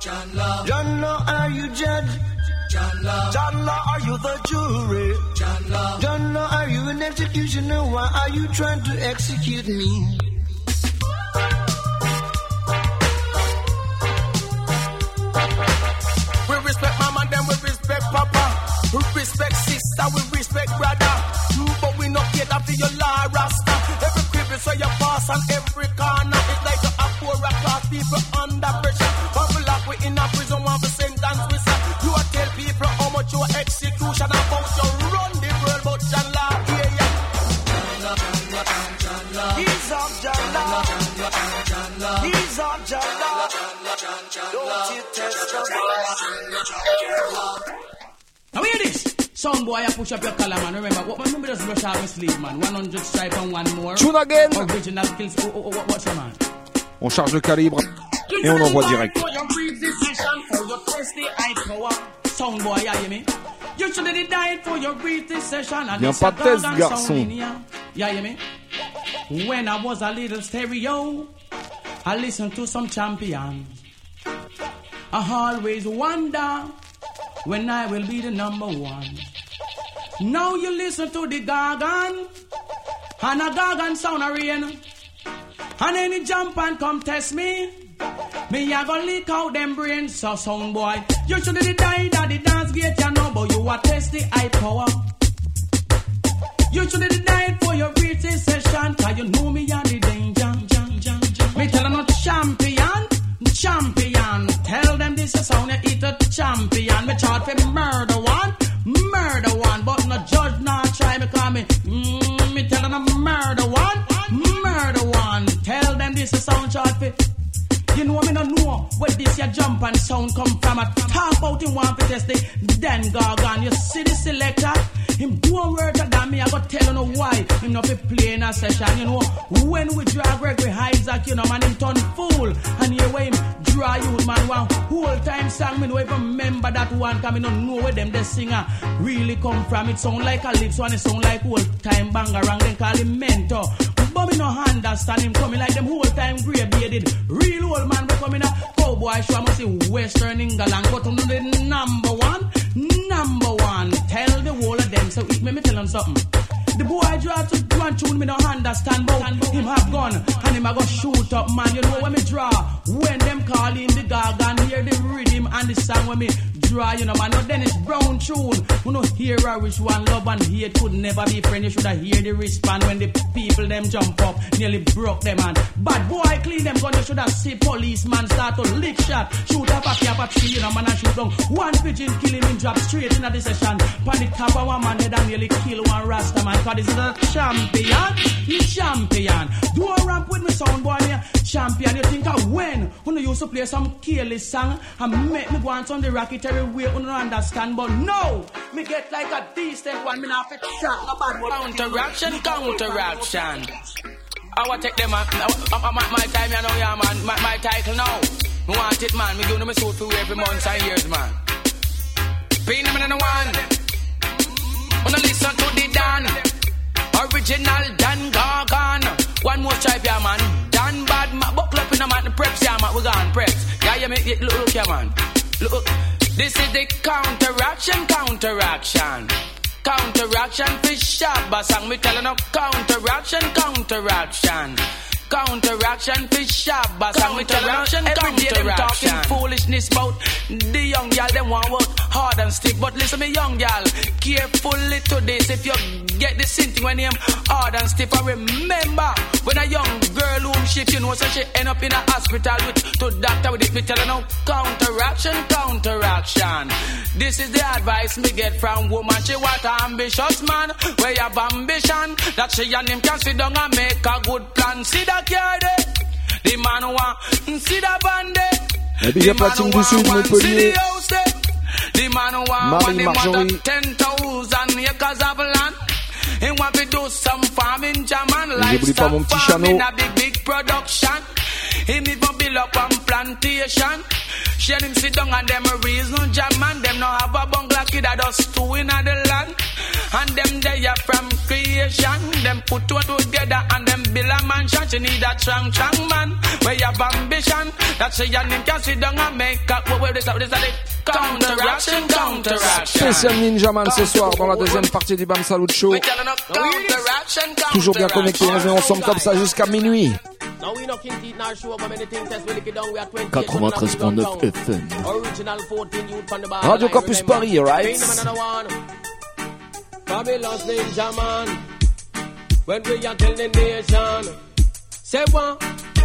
John Law. John Law, are you judge? John Law. John Law, are you the jury? John Law. John Law, are you an executioner? Why are you trying to execute me? Respect sister, we respect brother. Mm, But we not cater for your law, Rasta. Every crevice where you pass and every corner, it's like a poor class people under pressure. We lock we in a prison, one for sentence we say. You a tell people how much your execution about you run the world, but yeah, yeah. Don't you test the. Now hear this. Some boy, I push up your collar, man. Remember, what man, remember just brush out my sleeve, man. 100 stripe and one more. Tune again. Original kills. Oh, oh, oh, what's your man? On charge le calibre et on envoie direct. Your it's pas a test, garçon. When I was a little stereo, I listened to some champions. I always wonder when I will be the number one. Now you listen to the Gorgon, and a Gorgon sound a rain. And any jump and come test me. Me a go leak out them brains, so sound boy. You should have died at the dance gate, you know, but you a test the high power. You should have died for your breathing session, cause you know me a the danger. Me tell you not champion, champion. Tell them this is sound you eat a champion. Me chart for murder one, murder one, but no judge not try me call me. Mm, me tell them murder one, murder one. Tell them this is sound chart for. You know me no know where this your jump and sound come from. I talk about him one for test the then Gorgon. You see the selector? Him do a than me, I go tell you know why. Him not be playing a session, you know. When we draw Gregory Isaac, you know, man, him turn fool. And here where him draw you, man, one whole time song, me no even remember that one, cause me no know where them the singer really come from. It sound like a lips one, it sound like whole time bangarang, then call him mentor. But me no understand him coming like them whole time grey bearded. Real old man, we coming a cowboy show, I must say Western England. Go to the number one, number one. Tell the whole of them, so it me, me tell them something. The boy draw to one tune, me no understand, but him have gun, and him a go shoot up, man. You know when me draw, when them call in the Gorgon, hear the rhythm and the song when me draw, you know, man. No Dennis Brown tune, you know, hear a which one love and hate could never be friend. You shoulda hear the respond when the people them jump up, nearly broke them, man. Bad boy clean them gun, you shoulda see policeman start to lick shot, shoot up a cap up tree, you know, man, and shoot down one pigeon, kill him in drop straight in the session. Pan the top of one man head and nearly kill one rasta man. Cause this is a champion, he champion. Do a ramp with me sound boy, yeah. champion. You think I win? When you used to play some careless song and make me go on some the rocketary way, you don't understand. But no, me get like a decent one, me not fit shot, no bad one. Counteraction, counteraction. I want take them, man. My, my, my time, you know, yeah, man. My, my title now. Me want it, man. Me give them a suit for every month and years, man. Pin them in the one. Wanna listen to the Dan. Original Don Gorgon. One more stripe, yeah, man. Dan Bad, man. Buckle up in the man. Preps, yeah, man. We gone preps. Yeah, you make it look, look, yeah, man. Look, this is the counteraction, counteraction. Counteraction for sharp song. Me telling no counteraction, counteraction. Counteraction for sharp song. Me telling no every day them talking foolishness about the young gal. Them want work hard and stick, but listen me young gal, carefully to this. If you get the same thing when him hard and stiff, I remember when a young girl whom shift, you know, so she end up in a hospital with to doctor with it. Me no counteraction, counteraction. This is the advice me get from woman. She want ambitious man, where you have ambition that she and him can sit down and make a good plan. See that car there? Eh? The man want mm, see that band there? La big up la team du Sud, Montpellier. The man who want Marie Marjorie. than ten thousand acres of land. He want to do some farming, pas mon petit farming, a big big production. Him even build up one plantation. Him sit down and them a reason German. Them no have a bungalow kid that just two in the land. And them they are from creation. Them put two together and them build a mansion. She need a strong, strong man. Where you have ambition. That she and him can sit down and make up. What this up? This is the counteraction, counteraction. Spécial Ninjaman ce soir dans la deuxième partie du Bam Salut Show. Toujours bien connectés, on est ensemble comme ça jusqu'à minuit. Now we no king teeth nor show up many things as we lick it down. We are 20 93.9 FM. Original 14 youth from the bar. Radio Campus Paris, right? Bring them another one. Babylon's ninja man. When we are telling nation. Say one.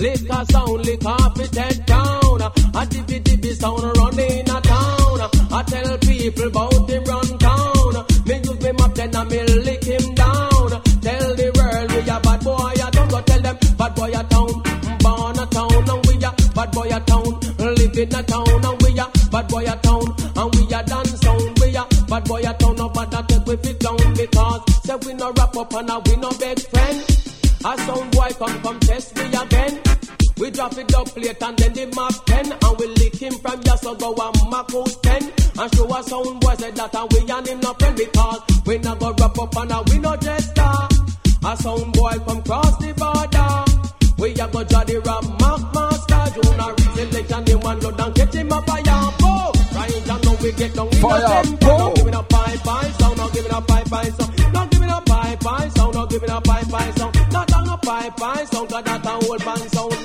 A sound, it head down. A dippy dippy sound running in a town. I tell people about the run town. Me use me map then I me lick him down. Tell the world we a bad boy a town. Go tell them bad boy a town. Born a town and we a bad boy a town. Live in a town and we a bad boy a town. And we a dance sound. We a bad boy a town. No bad take we fit down because say we no wrap up and we no best friend. A sound boy come come test me again. Drop it up plate and then the map 10 And we lick him from ya so go and mark house 10 And show a sound boy said that and we and him no friend Because we not go wrap up and a we no jester A sound boy come cross the border We a go draw the rap mark master Juna selection, him and load and catch him a fire pole. Right, now we get down in Fire the tempo. give it a pipe, pipe sound, now give it a pipe, pipe sound. Now give it a pipe, pipe sound, now give it a pipe, pipe sound. Not a pipe, pipe sound, 'cause that a whole band sound.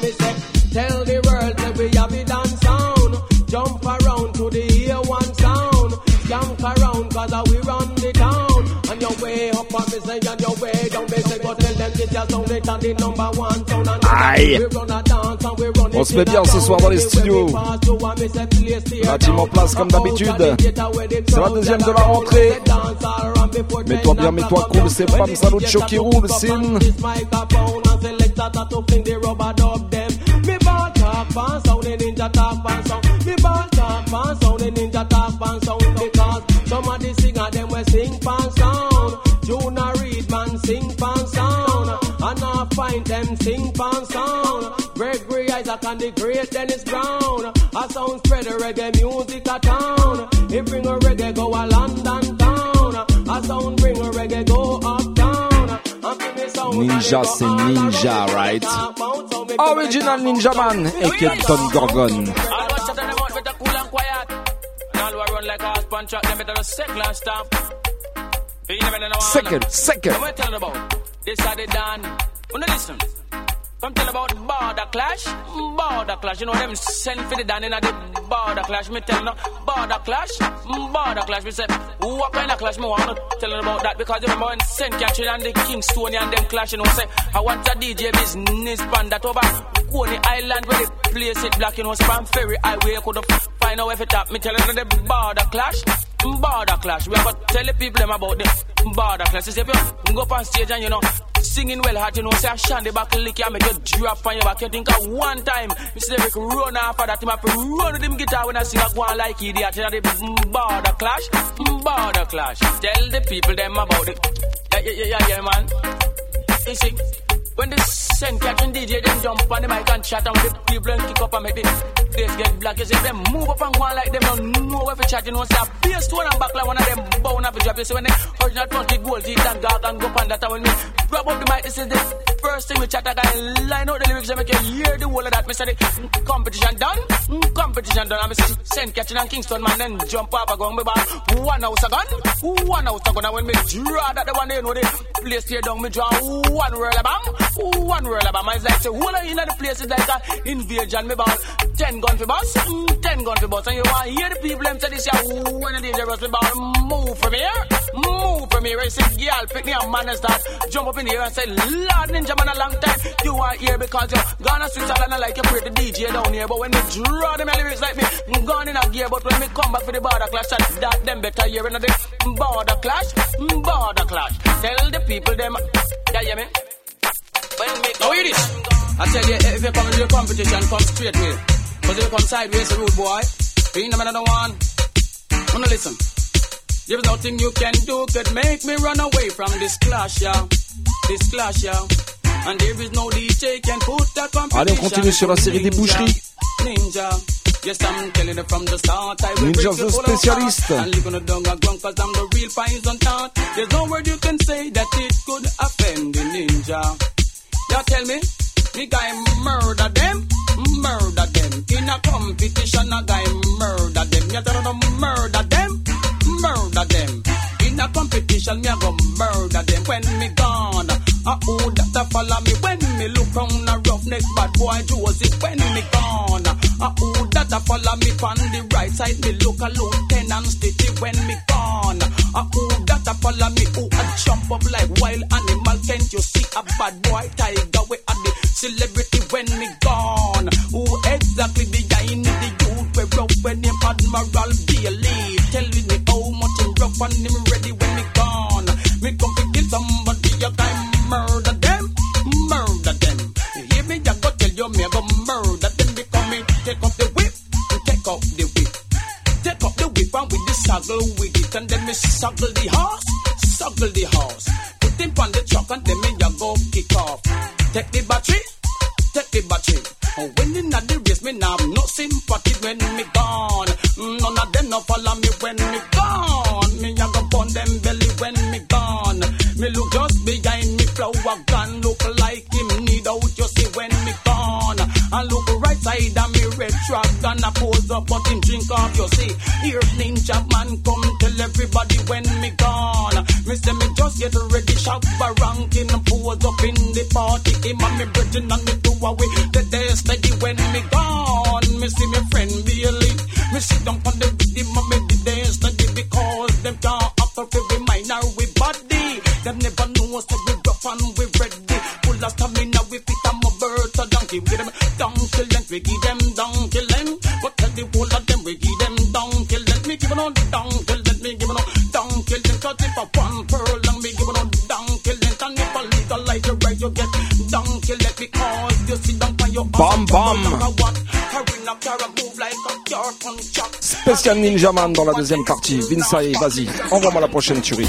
On se met bien ce soir dans les studios. En place comme d'habitude. C'est la deuxième de la rentrée. Mets-toi bien, mets-toi cool, c'est Pam Salucho qui roule, Sin. sing. And find them sing pan sound. Gregory Isaac and the great Dennis Brown. A sound spread the reggae music a town. He bring a reggae go a London town. A sound bring a reggae go uptown. And for me sound Ninja, c'est Ninja, right? Original Ninja Man et Kelton Gorgon. All watch out them out better cool and quiet. And all who a run like a horse punch out, them better just second and stop. You never know one. Second, second. What we tell about? This are the done. Wanna listen? Come tell about border clash, border clash. You know them send for the down in the border clash. Me tell no border clash, border clash. Me say what kind of clash me want to tell about that because remember when Saint Catherine and the Kingstonian and them clash. You know say I want a DJ business band that over Coney Island where they place it black. You know Spam Ferry Highway could find out if it up. Me tell them the border clash. Border clash. We have to tell the people them about the border clash. You Say, if you go up on stage and you know singing well hard, you know, say I shandy back lick you, make you drop on your back. You think of one time, Mr. Eric run off of that, him have to run with him guitar when I sing a go on like idiot. You know, the border clash, border clash. Tell the people them about it. Yeah, yeah, yeah, yeah, yeah, man. You see, when the St. Catherine DJ them jump on the mic and chat and the people and kick up and make the place get black, you see them move up and go on like them don't know where to chat, you know, a bass tone and back like one of them bound up a drop, you see when the original 20 gold teeth and dark and go and that. And when me grab up the mic, this is the first thing we chat, I gotta line out the lyrics and make you hear the whole of that, me say the competition done, mm, competition done, see St. Catherine and Kingston man then jump up and go on. Me back, one house a gun, one house a gun, and when me draw that the one they know the place here down, me draw one roll of bomb, one roll of bomb, it's like say, whole of in the place is like a invasion, me ball, ten gun for boss, mm, ten gun for boss, and you want to hear the people them say this here, when the dangerous? Me ball, move from here, move from here, I say, girl, pick me a man and start jump up in the air and say, Lord Ninja man a long time, you are here because you're gonna Switzerland, I like you pretty DJ down here, but when me draw them lyrics like me, I'm gone in a gear, but when me come back for the border clash, that, them better hear in the border clash, border clash, tell the people them, yeah, yeah, me. Now hear this. I tell you, if you come to the competition, come straight way. Cause if you come sideways, a rude boy, you ain't another one. Wanna listen? There's nothing you can do could make me run away from this clash, yeah. This clash, yeah. And there is no DJ can put that competition. Allez, on continue sur la série des boucheries. Ninja. Yes, I'm telling it from the start. I will Ninja break the specialist. And leave on the dung a ground cause I'm the real poison thought. There's no word you can say that it could offend the ninja. You tell me, me guy murder them, murder them. In a competition, a guy murder them. You tell them murder them, murder them. In a competition, me a go murder them when me gone. Uh oh, that a follow me when me look round a roughneck bad boy Josie when me gone. Uh oh, that a follow me on the right side. Me look a lieutenant stitty when me gone. Uh oh, that a follow me. I jump up like wild animal. Can't you see a bad boy tiger? We are the celebrity when me gone. Who exactly the guy in the youth? We rough when him Admiral Bailey. Tell me how much him rough and him ready when me gone. Me come to kill somebody, you guy murder them, murder them. You hear me? I go tell you me I go murder them because me take up the whip, take up the whip. Take up the whip and with the saddle with it and then me saddle the horse, saddle the house. Put him on the truck and then me ya go kick off. Take the battery, take the battery. Oh, when in the race, me now no sympathy when me gone. Mm, None of them no follow me when me gone. Me ya go burn them belly when me gone. Me look just behind me flower gun, look like him need out. You see when me gone. And look right side and truck and a pose up, but him drink off You see. Here ninja man come tell everybody when me gone. Me just get ready, shop a ranking, pose up in the party. Him and me brethren and me do away the day steady when me gone. Me see me friend Bailey, me sit down on the rhythm and me the day steady because them can't after every minor we body. Them never know so we rough and we ready. Full of stamina, we fit them a bird to donkey. We give them donkey length, we give them donkey length. On chop. Spécial Ninja Man dans la deuxième partie. Vinsay, vas-y, envoie-moi la prochaine tuerie.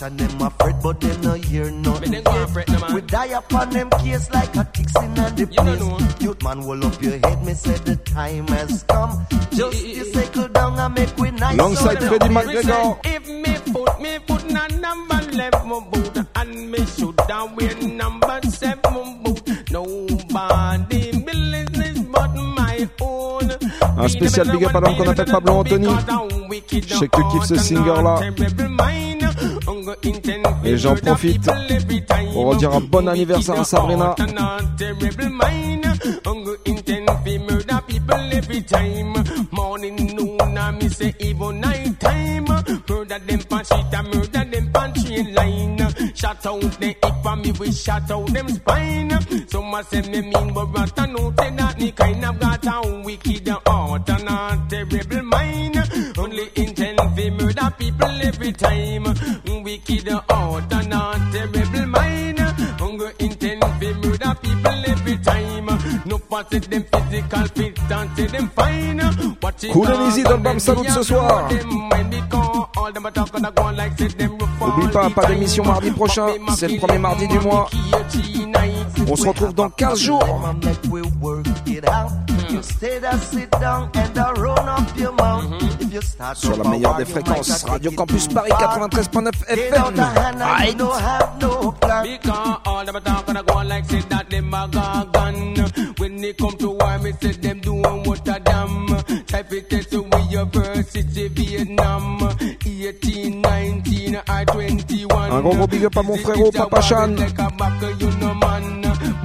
Watch and them a fret, but them no hear nothing. We die upon them case like a ticks in the place. Youth man, hold up your head, me say the time has come. Just you settle down and make we nice. Alongside on Freddie them. McGregor. If me put me put a number left my boot and me should have wear number seven boot. Nobody business but my own. Un spécial big up à l'homme qu'on appelle Pablo Anthony. Je sais que tu kiffes ce singer là. Et j'en profite pour redire un bon anniversaire à Sabrina. Shut out the hip and me we shut out them spine. Say me mean but know me kind of got a wicked heart and terrible mind. People every time. Wicked heart and a terrible mind. Only intend to murder people every time. No pass it them physical fit and say them fine. Watch it Cool and easy dans le Bam Salut ce soir. N'oublie pas, pas d'émission mardi prochain, c'est le premier mardi du mois. On se retrouve dans 15 jours. Make we work it out. You stay there, sit down and roll up your mouth. If you start Sur la meilleure des fréquences, Radio Campus Paris 93.9 FM. I don't have no plan. Because all them a talk and a go on like say that them a got gun. When they come to war, me say them doing what a damn. Type it test we university Vietnam. 18, 19, I 21. Un gros gros big up à mon frérot Papa Chan.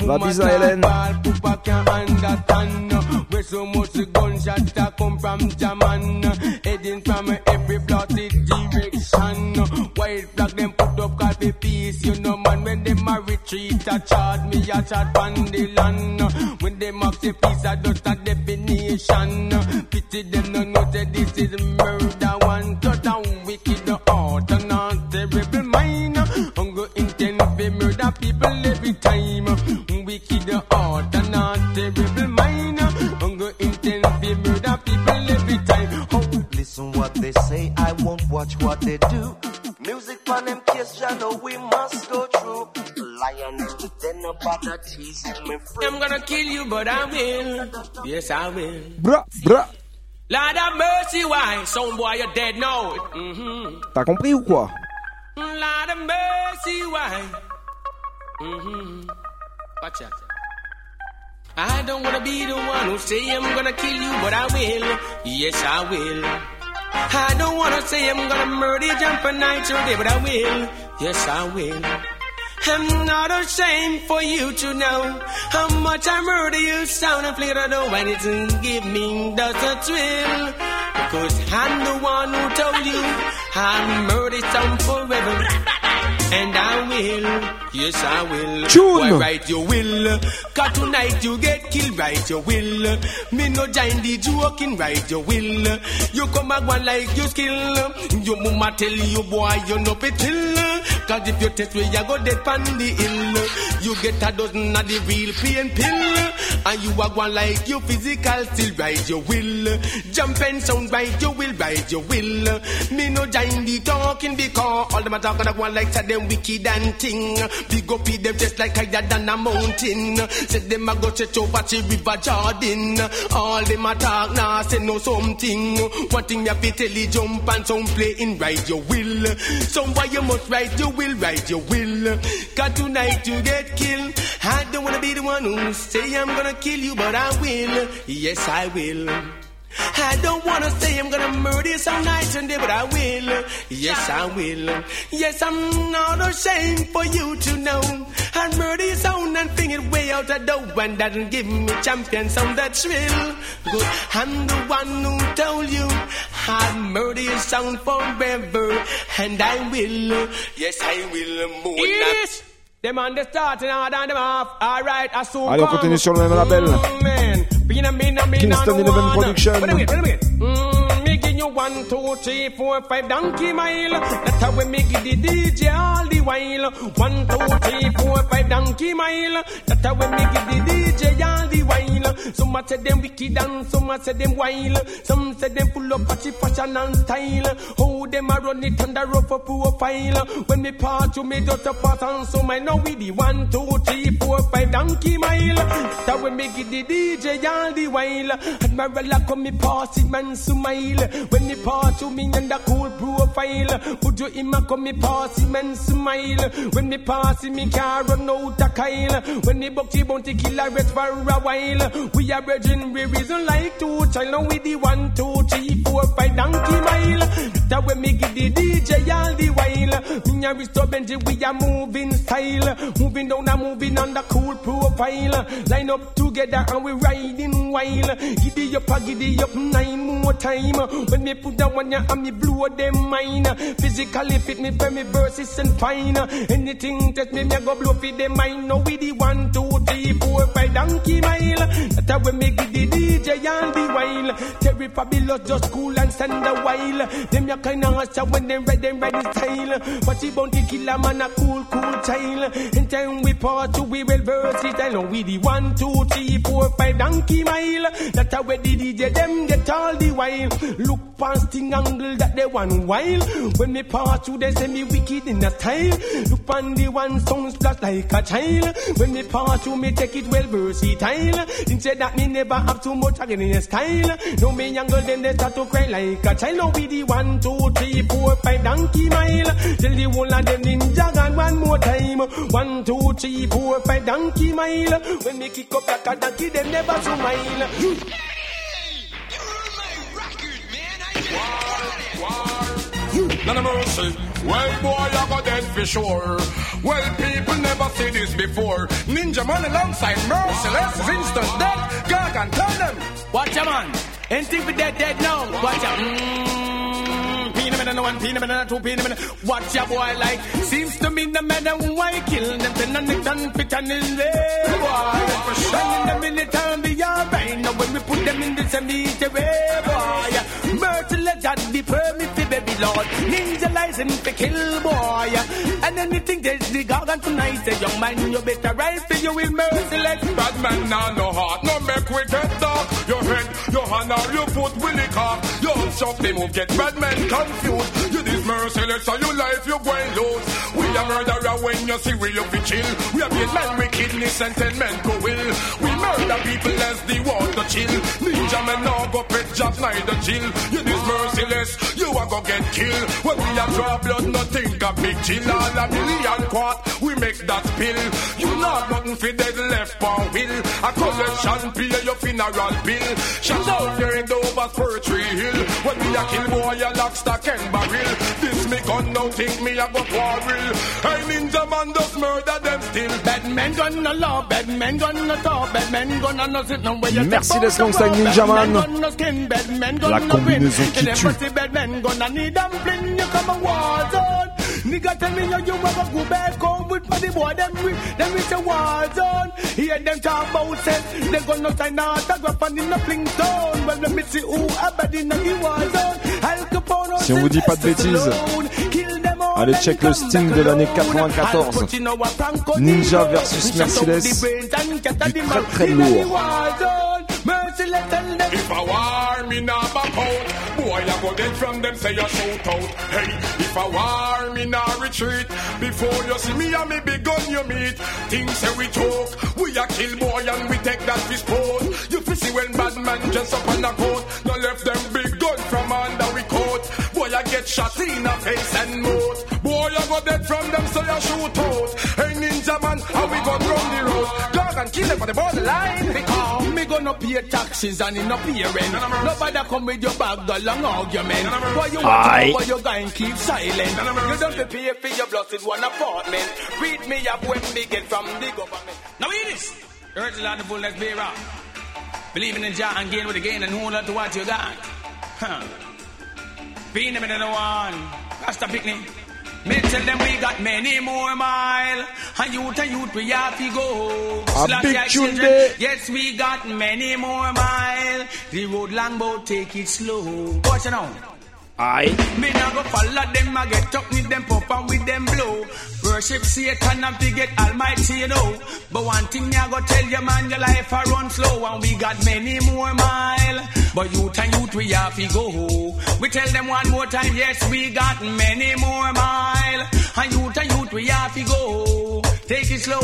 La bise à Hélène. Understand. so much gunshot a come from Jaman, heading from every plotted direction. White flag them put up call for peace, you know man. When them a retreat, a charge me a on the land. When them up the peace, a definition. Pity them no know that this is murder. One cut down wicked heart and not terrible mind. Hunger intent to murder people every time. Wicked heart and not terrible mind. Hunger intent to murder people every time. Oh, Listen what they say, I won't watch what they do. Music on them case, ya know we must go through. Lions, then no bother teasing me free. I'm gonna kill you, but I will. Yes, I will. Bra, bra. T'as compris ou quoi Lord have mercy, why? Mm-hmm. Watch out. I don't wanna be the one who say I'm gonna kill you, but I will. Yes, I will. I don't wanna say I'm gonna murder you, jump a night or day, but I will. Yes, I will. I'm not ashamed for you to know how much I murder you, sound and flicker the when it's give me just a thrill. Because I'm the one who told you I murder some forever. And I will, yes I will. Tune. Why right you will? Cause tonight you get killed, right you will. Me no join the joking, right you will. You come back one like you skill. Your mama tell you boy you no pay. Cause if you test where you go dead pan the hill. You get a dozen of the real pain pill. And you are one like you physical still right you will. Jump and sound right you will, right you will. Me no join the talking because all them a talking of one like them wicked and thing. Big up with them just like higher than a mountain. Said them a go church over to River Jordan. All them a talk now say no something. One thing you fi tell you jump and some play in right you will. Somewhere you must right you will, right you will. Cause tonight you get killed. I don't wanna be the one who say I'm gonna kill you, but I will. Yes, I will. I don't wanna say I'm gonna murder you some night and day, but I will. Yes, I will. Yes, I'm not ashamed for you to know. I murder you sound and fling it way out the door and doesn't give me champion sound that thrill. Good, I'm the one who told you I murder you sound forever, and I will. Yes, I will. Moon yes. Them on the starting hard and them off. Alright, I soon Allez, on continue sur le même label. Kingston Eleven Production. Wait a minute, wait a minute. Mm, you one, two, three, four, five donkey mile. That's how we make the DJ all the while. One, two, three, four, five donkey mile. That's how we make the DJ all the while. Some say them wicked and some say them wild. Some say them full of patchy fashion and style. How them a run it under rough up profile. When me part you me just a pass and some I know we the one, two, three, four, five donkey mile. That's how we make the DJ all the while. Admiral come me pass it man smile. When me pass you me and the cool profile. Would you him a come me pass it man smile. When me pass it me car run out a kyle. When me bucky bounty killer rest for a while. We are brethren we reason like two child. Now we the one, two, three, four, five donkey mile. That when me give the DJ all the while. Me and Risto Benji we are moving style. Moving down and moving on the cool profile. Line up together and we riding wild. Giddy up, a giddy up nine more time. When me put down one ya and me blow them mind. Physically fit me for me verses and fine. Anything that me me a go blow for them mind. Now we the one, two, three, four, five donkey mile. How we make it the DJ all the while. Terror Fabulous just cool and stand a while. Them ya kinda hustle when they ready, them ready style. But she bounty killer man a cool, cool child. In time we part two, we will versatile. Now we the one, two, three, four, five donkey mile. That we the DJ them get all the while. Look past sting angle that they one while. When me pass through, they say me wicked in a style. Look on the one sound splash like a child. When me pass through, me take it well versatile. Instead that me never have too much again in a style. No me younger then they start to cry like a child. Now we the one, two, three, four, five donkey mile. Tell the whole of them ninja gun one more time. One, two, three, four, five donkey mile. When me kick up like a donkey, them never smile. None of mercy. Well, boy, I got dead for sure. Well, people never see this before. Ninja man alongside Merciless is instant death. God can tell them. Watch ya, man. Ain't think we dead, dead now. Watch ya. Mm, peanut minute, one peanut minute, two peanut minute. Watch ya, boy, like. Seems to me the man and why kill them. Then and it done fit and in there, boy. And in the military, be alright. Now when we put them in the cemetery, boy. Merciless, God be permit for baby lord. Ninja license for kill, boy. And anything there's the gargan tonight. Say, young man, you better ride for you will merciless. Bad man now no heart, no make we get dark. Your head, your hand or your foot will lick off. Your shop they move, get bad men You this merciless, so you life you going lose. We a murderer when you see we fi chill. We a beat men with kidneys and ten men go will. We murder people as the water chill. Ninja men now go pet job neither chill. You this merciless, you a go get killed. When we a draw blood, nothing a big chill. All a million quart, we make that spill. You not nothing fi dead left on will. A collection pay your funeral bill. Shout out your head over Fir Hill. When we a kill boy, a lock, stock and barrel. This me gun now think me a go quarrel. Hey ninja man just murder them still. Bad men gonna law, bad men gonna talk, bad men gonna no sit no way you Merci d'être alongside Ninja Man. La combinaison qui tue. Bad men gonna need them fling you come a war zone. Nigga tell me you you ever go back home with body boy them we them reach a war zone. Hear them talk about sense. They gonna sign autograph and in a fling zone. Well let me see who a bad in the war zone. Si on vous dit pas de bêtises, allez check le Sting de l'année 94. Ninja versus Merciless, du très très lourd. If I war, me nah out. Boy, I go dead from them, say you out. Hey, if I war, me nah retreat. Before you see me and me big gun you meet. Things say we talk, we a kill boy and we take that. You see when bad man dress up on a coat. No left them big Boy, I get shot in the face and mouth. Boy, I go dead from them, so you shoot out. Hey, ninja man, how we go round the road? Dog and kill them for the borderline. Because me gonna pay taxes and in no pay rent. Nobody come with your bag, the long argument. Why you want to know why you going keep silent? You don't pay for your blood in one apartment. Read me up when they get from the government. Now hear this. Urge the Lord the fullness be rock. Believing in Jah and gain with the gain and hold on to what you got. Huh. Them in the one. Rasta picnic. Me tell them we got many more mile. And youth and youth we have to go. Big your children. there. Yes, we got many more mile. The road long but take it slow. Watch it now. Aye. Me nah go follow them, I get up with them pop and with them blow. Worship Satan and forget Almighty, you know. But one thing I go tell you, man, your life a run slow and we got many more mile. But youth and youth we have to go. We tell them one more time, yes, we got many more mile. And youth and youth we have to go. Take it slow,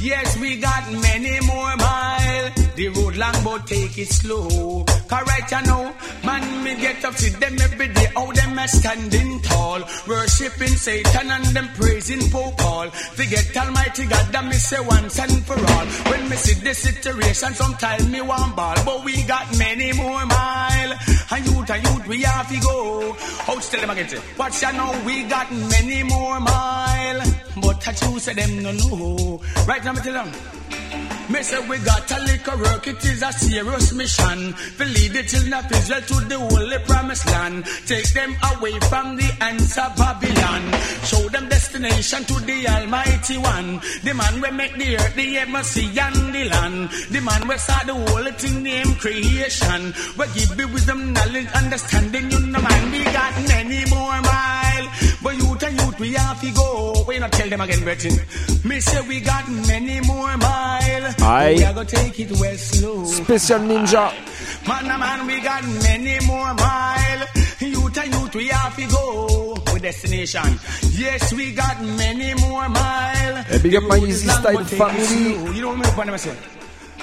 yes, we got many more mile. The road long, but take it slow. Right you know, man, me get up, see them every day, how them a standing tall. Worshipping Satan and them praising Pope Paul. Forget Almighty God, that me say once and for all. When me see the situation, sometimes me want ball, but we got many more mile. And youth and youth, we have to go. How tell them again, say, watch you know, we got many more mile. But you say them no know. Right now, me tell them. Me say we got a little work, it is a serious mission. To lead the children of Israel to the holy promised land. Take them away from the hands of Babylon. Show them destination to the Almighty One. The man we make the earth, the heaven, sea and the land. The man we saw the whole thing named creation. We give the wisdom, knowledge, understanding. You know man, we got many more mile. But youth and youth, we have to go. We not tell them again, Virgin. Me say we got many more mile. Aye. We are gonna take it well slow. Spécial Ninja. Man, a man, we got many more mile. Youth and youth, we have to go. With destination. Yes, we got many more mile. Eh, big up my Easy Style but take it family. You know what I'm saying?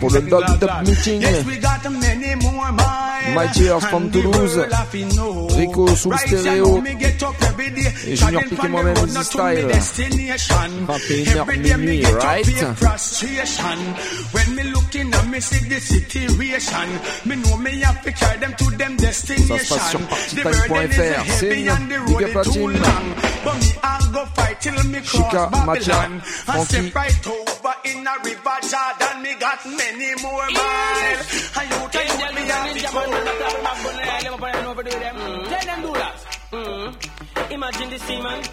Pour le Dog Dub Meeting. Mighty from Toulouse, Rico sous stéréo et Junior Pique et moi-même Easy Style. 21h minuit, right? Ça se passe sur partytime.fr. C'est Big Up la team. Chica, Macha, Frankie. Over in a river Jordan, me got many more miles. And you can put me on the Tell them do that. Mm. Imagine this, man.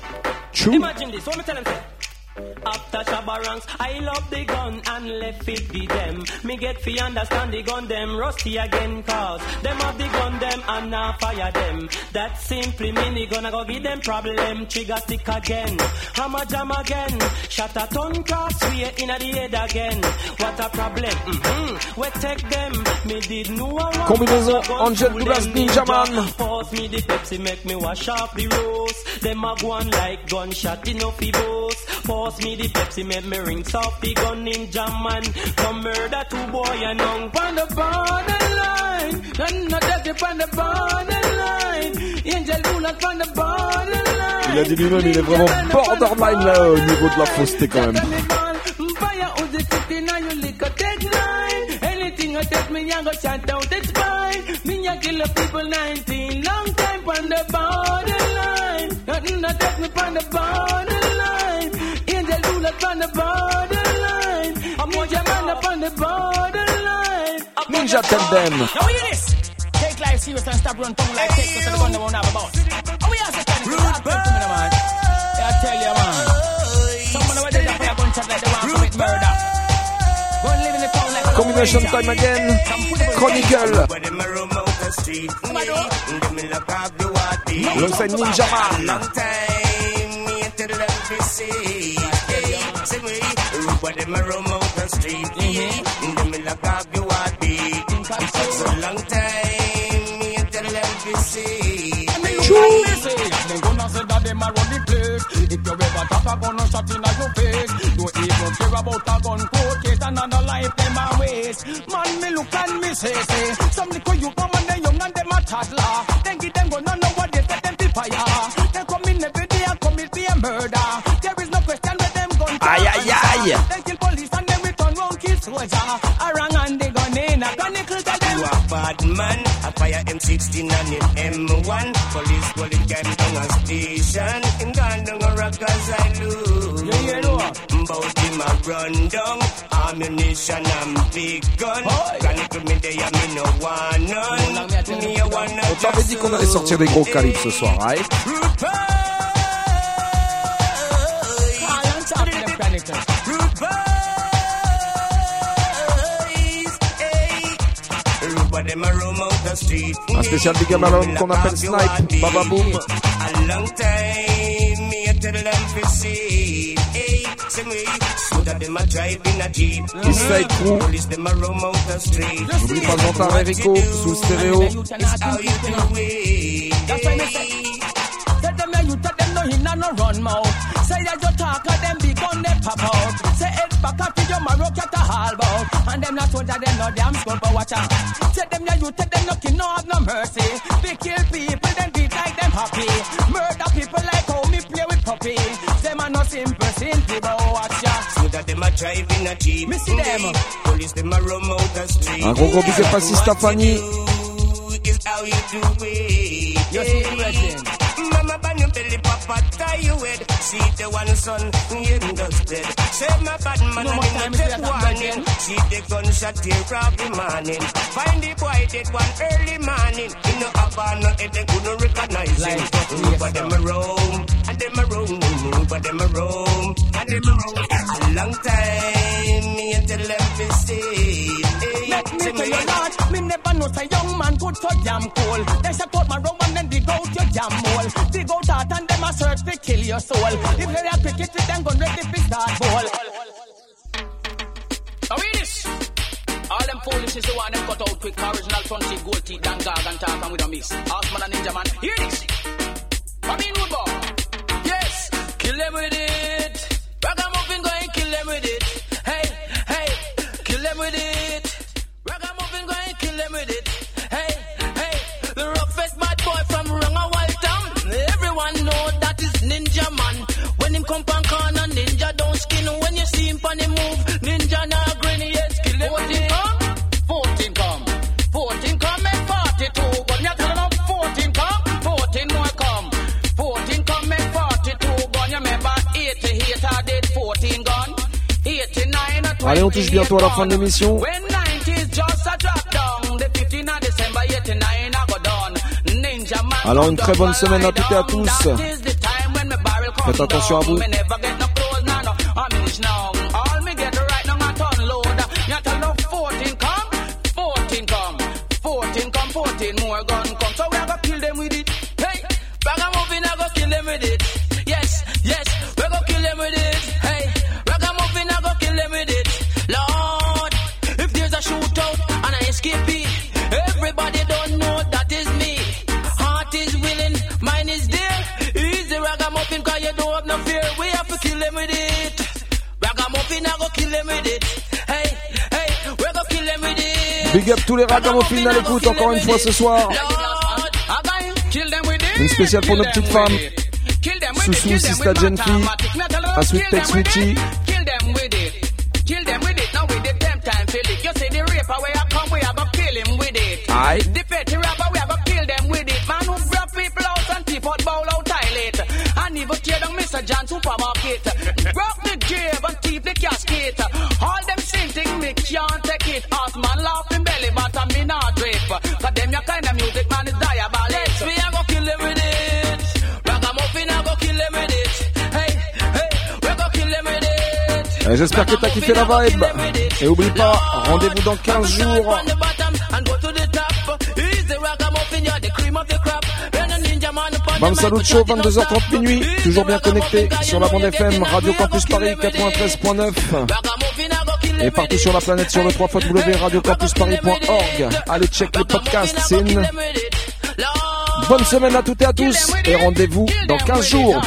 True. Imagine this. What me tell them? After Shabba ranks, I love the gun and left it be them. Me get fi understand the gun them rusty again cause them have the gun them and now fire them. That simply mean me gonna go give them problem. Trigger stick again, hammer jam again. Shot a ton cross way in the head again. What a problem? Mm-hmm. We take them. Me did know a one Combinaison Angel Doolas Ninja Man. Pause me the Pepsi make me wash off the rose. Them a go on like gunshot in fi boast. Pause me the Pepsi make me rinse off the gun ninja man. Come murder two boy and young on the. None not that on the borderline. Angel on the borderline. Il a dit lui-même, il est vraiment borderline là au niveau de la fausseté quand même. The city now you lick a take line. Anything I take me, I go shut out it's fine. Me I kill the people 19 long time on the borderline. Nothing take me on the borderline. Angel Bullets on the borderline. I'm more man up on the borderline. Ninja tell them. Now hear this. Take life serious and stop run tongue like text so the gun they won't have about. Oh, we are the kind of talk to me, man. Yeah, I tell you, man. Someone over there for a gunshot like they want Mm-hmm. to commit murder. Go and live in the town like a Combination time again. Chronicle. Alongside Ninja Man. Them gonna say that them a run the place. If you ever tap a gun or shot inna your face, don't even care about a gun court case. Another life them a waste. Man, me look and me say say, aye, aye. They kill police and then return round kill soldier. A wrong and they gun in a chronicle tell them. You a bad man, a fire M16 and in M1. Police call it came down a station. In gone down a rock as I lose. You hear no? Bout him a run down. Ammunition and big gun. Chronicle me there, me no want none. Me a wanna On t'avait dit qu'on allait sortir des gros calibres ce soir, right? Un spécial Big Malone qu'on appelle Snipe, Baba Boom. A long time, me a tell them to see. Hey, say me, so that them a drive in a jeep. Eastside Crew. Police them a roam out the street. N'oublie pas Zantar et Rico sous le stéréo. It's how you do it. That's why me say. Tell them yeah, you tell them no in and no run mouth. Say that you talk of them big gun they pop out. Say head back up to your marrow cat a haul bout. And them not told that them no damn skull but watch out. Tell them yeah, you tell them no king no have no mercy. They kill people then beat like them happy. Murder people like how me play with puppy. Them are no simple simple but watch out. So that them a drive in a jeep. Me see them. Police them a roam out the street. Un gros gros big up à Sista Is how you do it. You see the tie you head. See the one son, him just dead. Say my bad man, No and more him time, no take like warning. See the gunshot here the morning. Find the boy dead one early morning. He no have on no head, they couldn't recognize him. But them a roam, them a roam, but them a roam, and them a roam. A long time, me and tell them to stay. Let me tell you that me never know say young man good so damn cool. They shut out my room and then dig out your jam hole. Dig out that and them a search to kill your soul. If you're a cricket, with them gun ready to start ball. Now hear this. All them foolish is the one them cut out quick. Original front teeth, gold teeth, and gag and talk and with a miss. Horseman and ninja man. Hear this. I mean, wood ball. Yes. Kill them with it. Ragamuffin go and kill them with it. Hey, hey, kill them with it. Ragamuffin go and kill them with it. Hey, hey, the roughest bad boy from Rangawaltam. Everyone know that is Ninja Man. When him come pan corner, Ninja don't skin. When you see him pan him move, on touche bientôt à la fin de l'émission. Alors une très bonne semaine à toutes et à tous. Faites attention à vous. Big up tous les ragamuffins à l'écoute encore une fois ce soir. Une spéciale pour nos petites femmes. Soussou, Sista Genfi, un sweet take sweetie. J'espère que t'as kiffé la vibe. Et oublie pas, rendez-vous dans 15 jours. Bam Salut Show, 22h30 minuit. Toujours bien connecté sur la bande FM, Radio Campus Paris 93.9. Et partout sur la planète sur le 3 www.radiocampusparis.org. Allez check le podcast, c'est bonne semaine à toutes et à tous. Et rendez-vous dans 15 jours.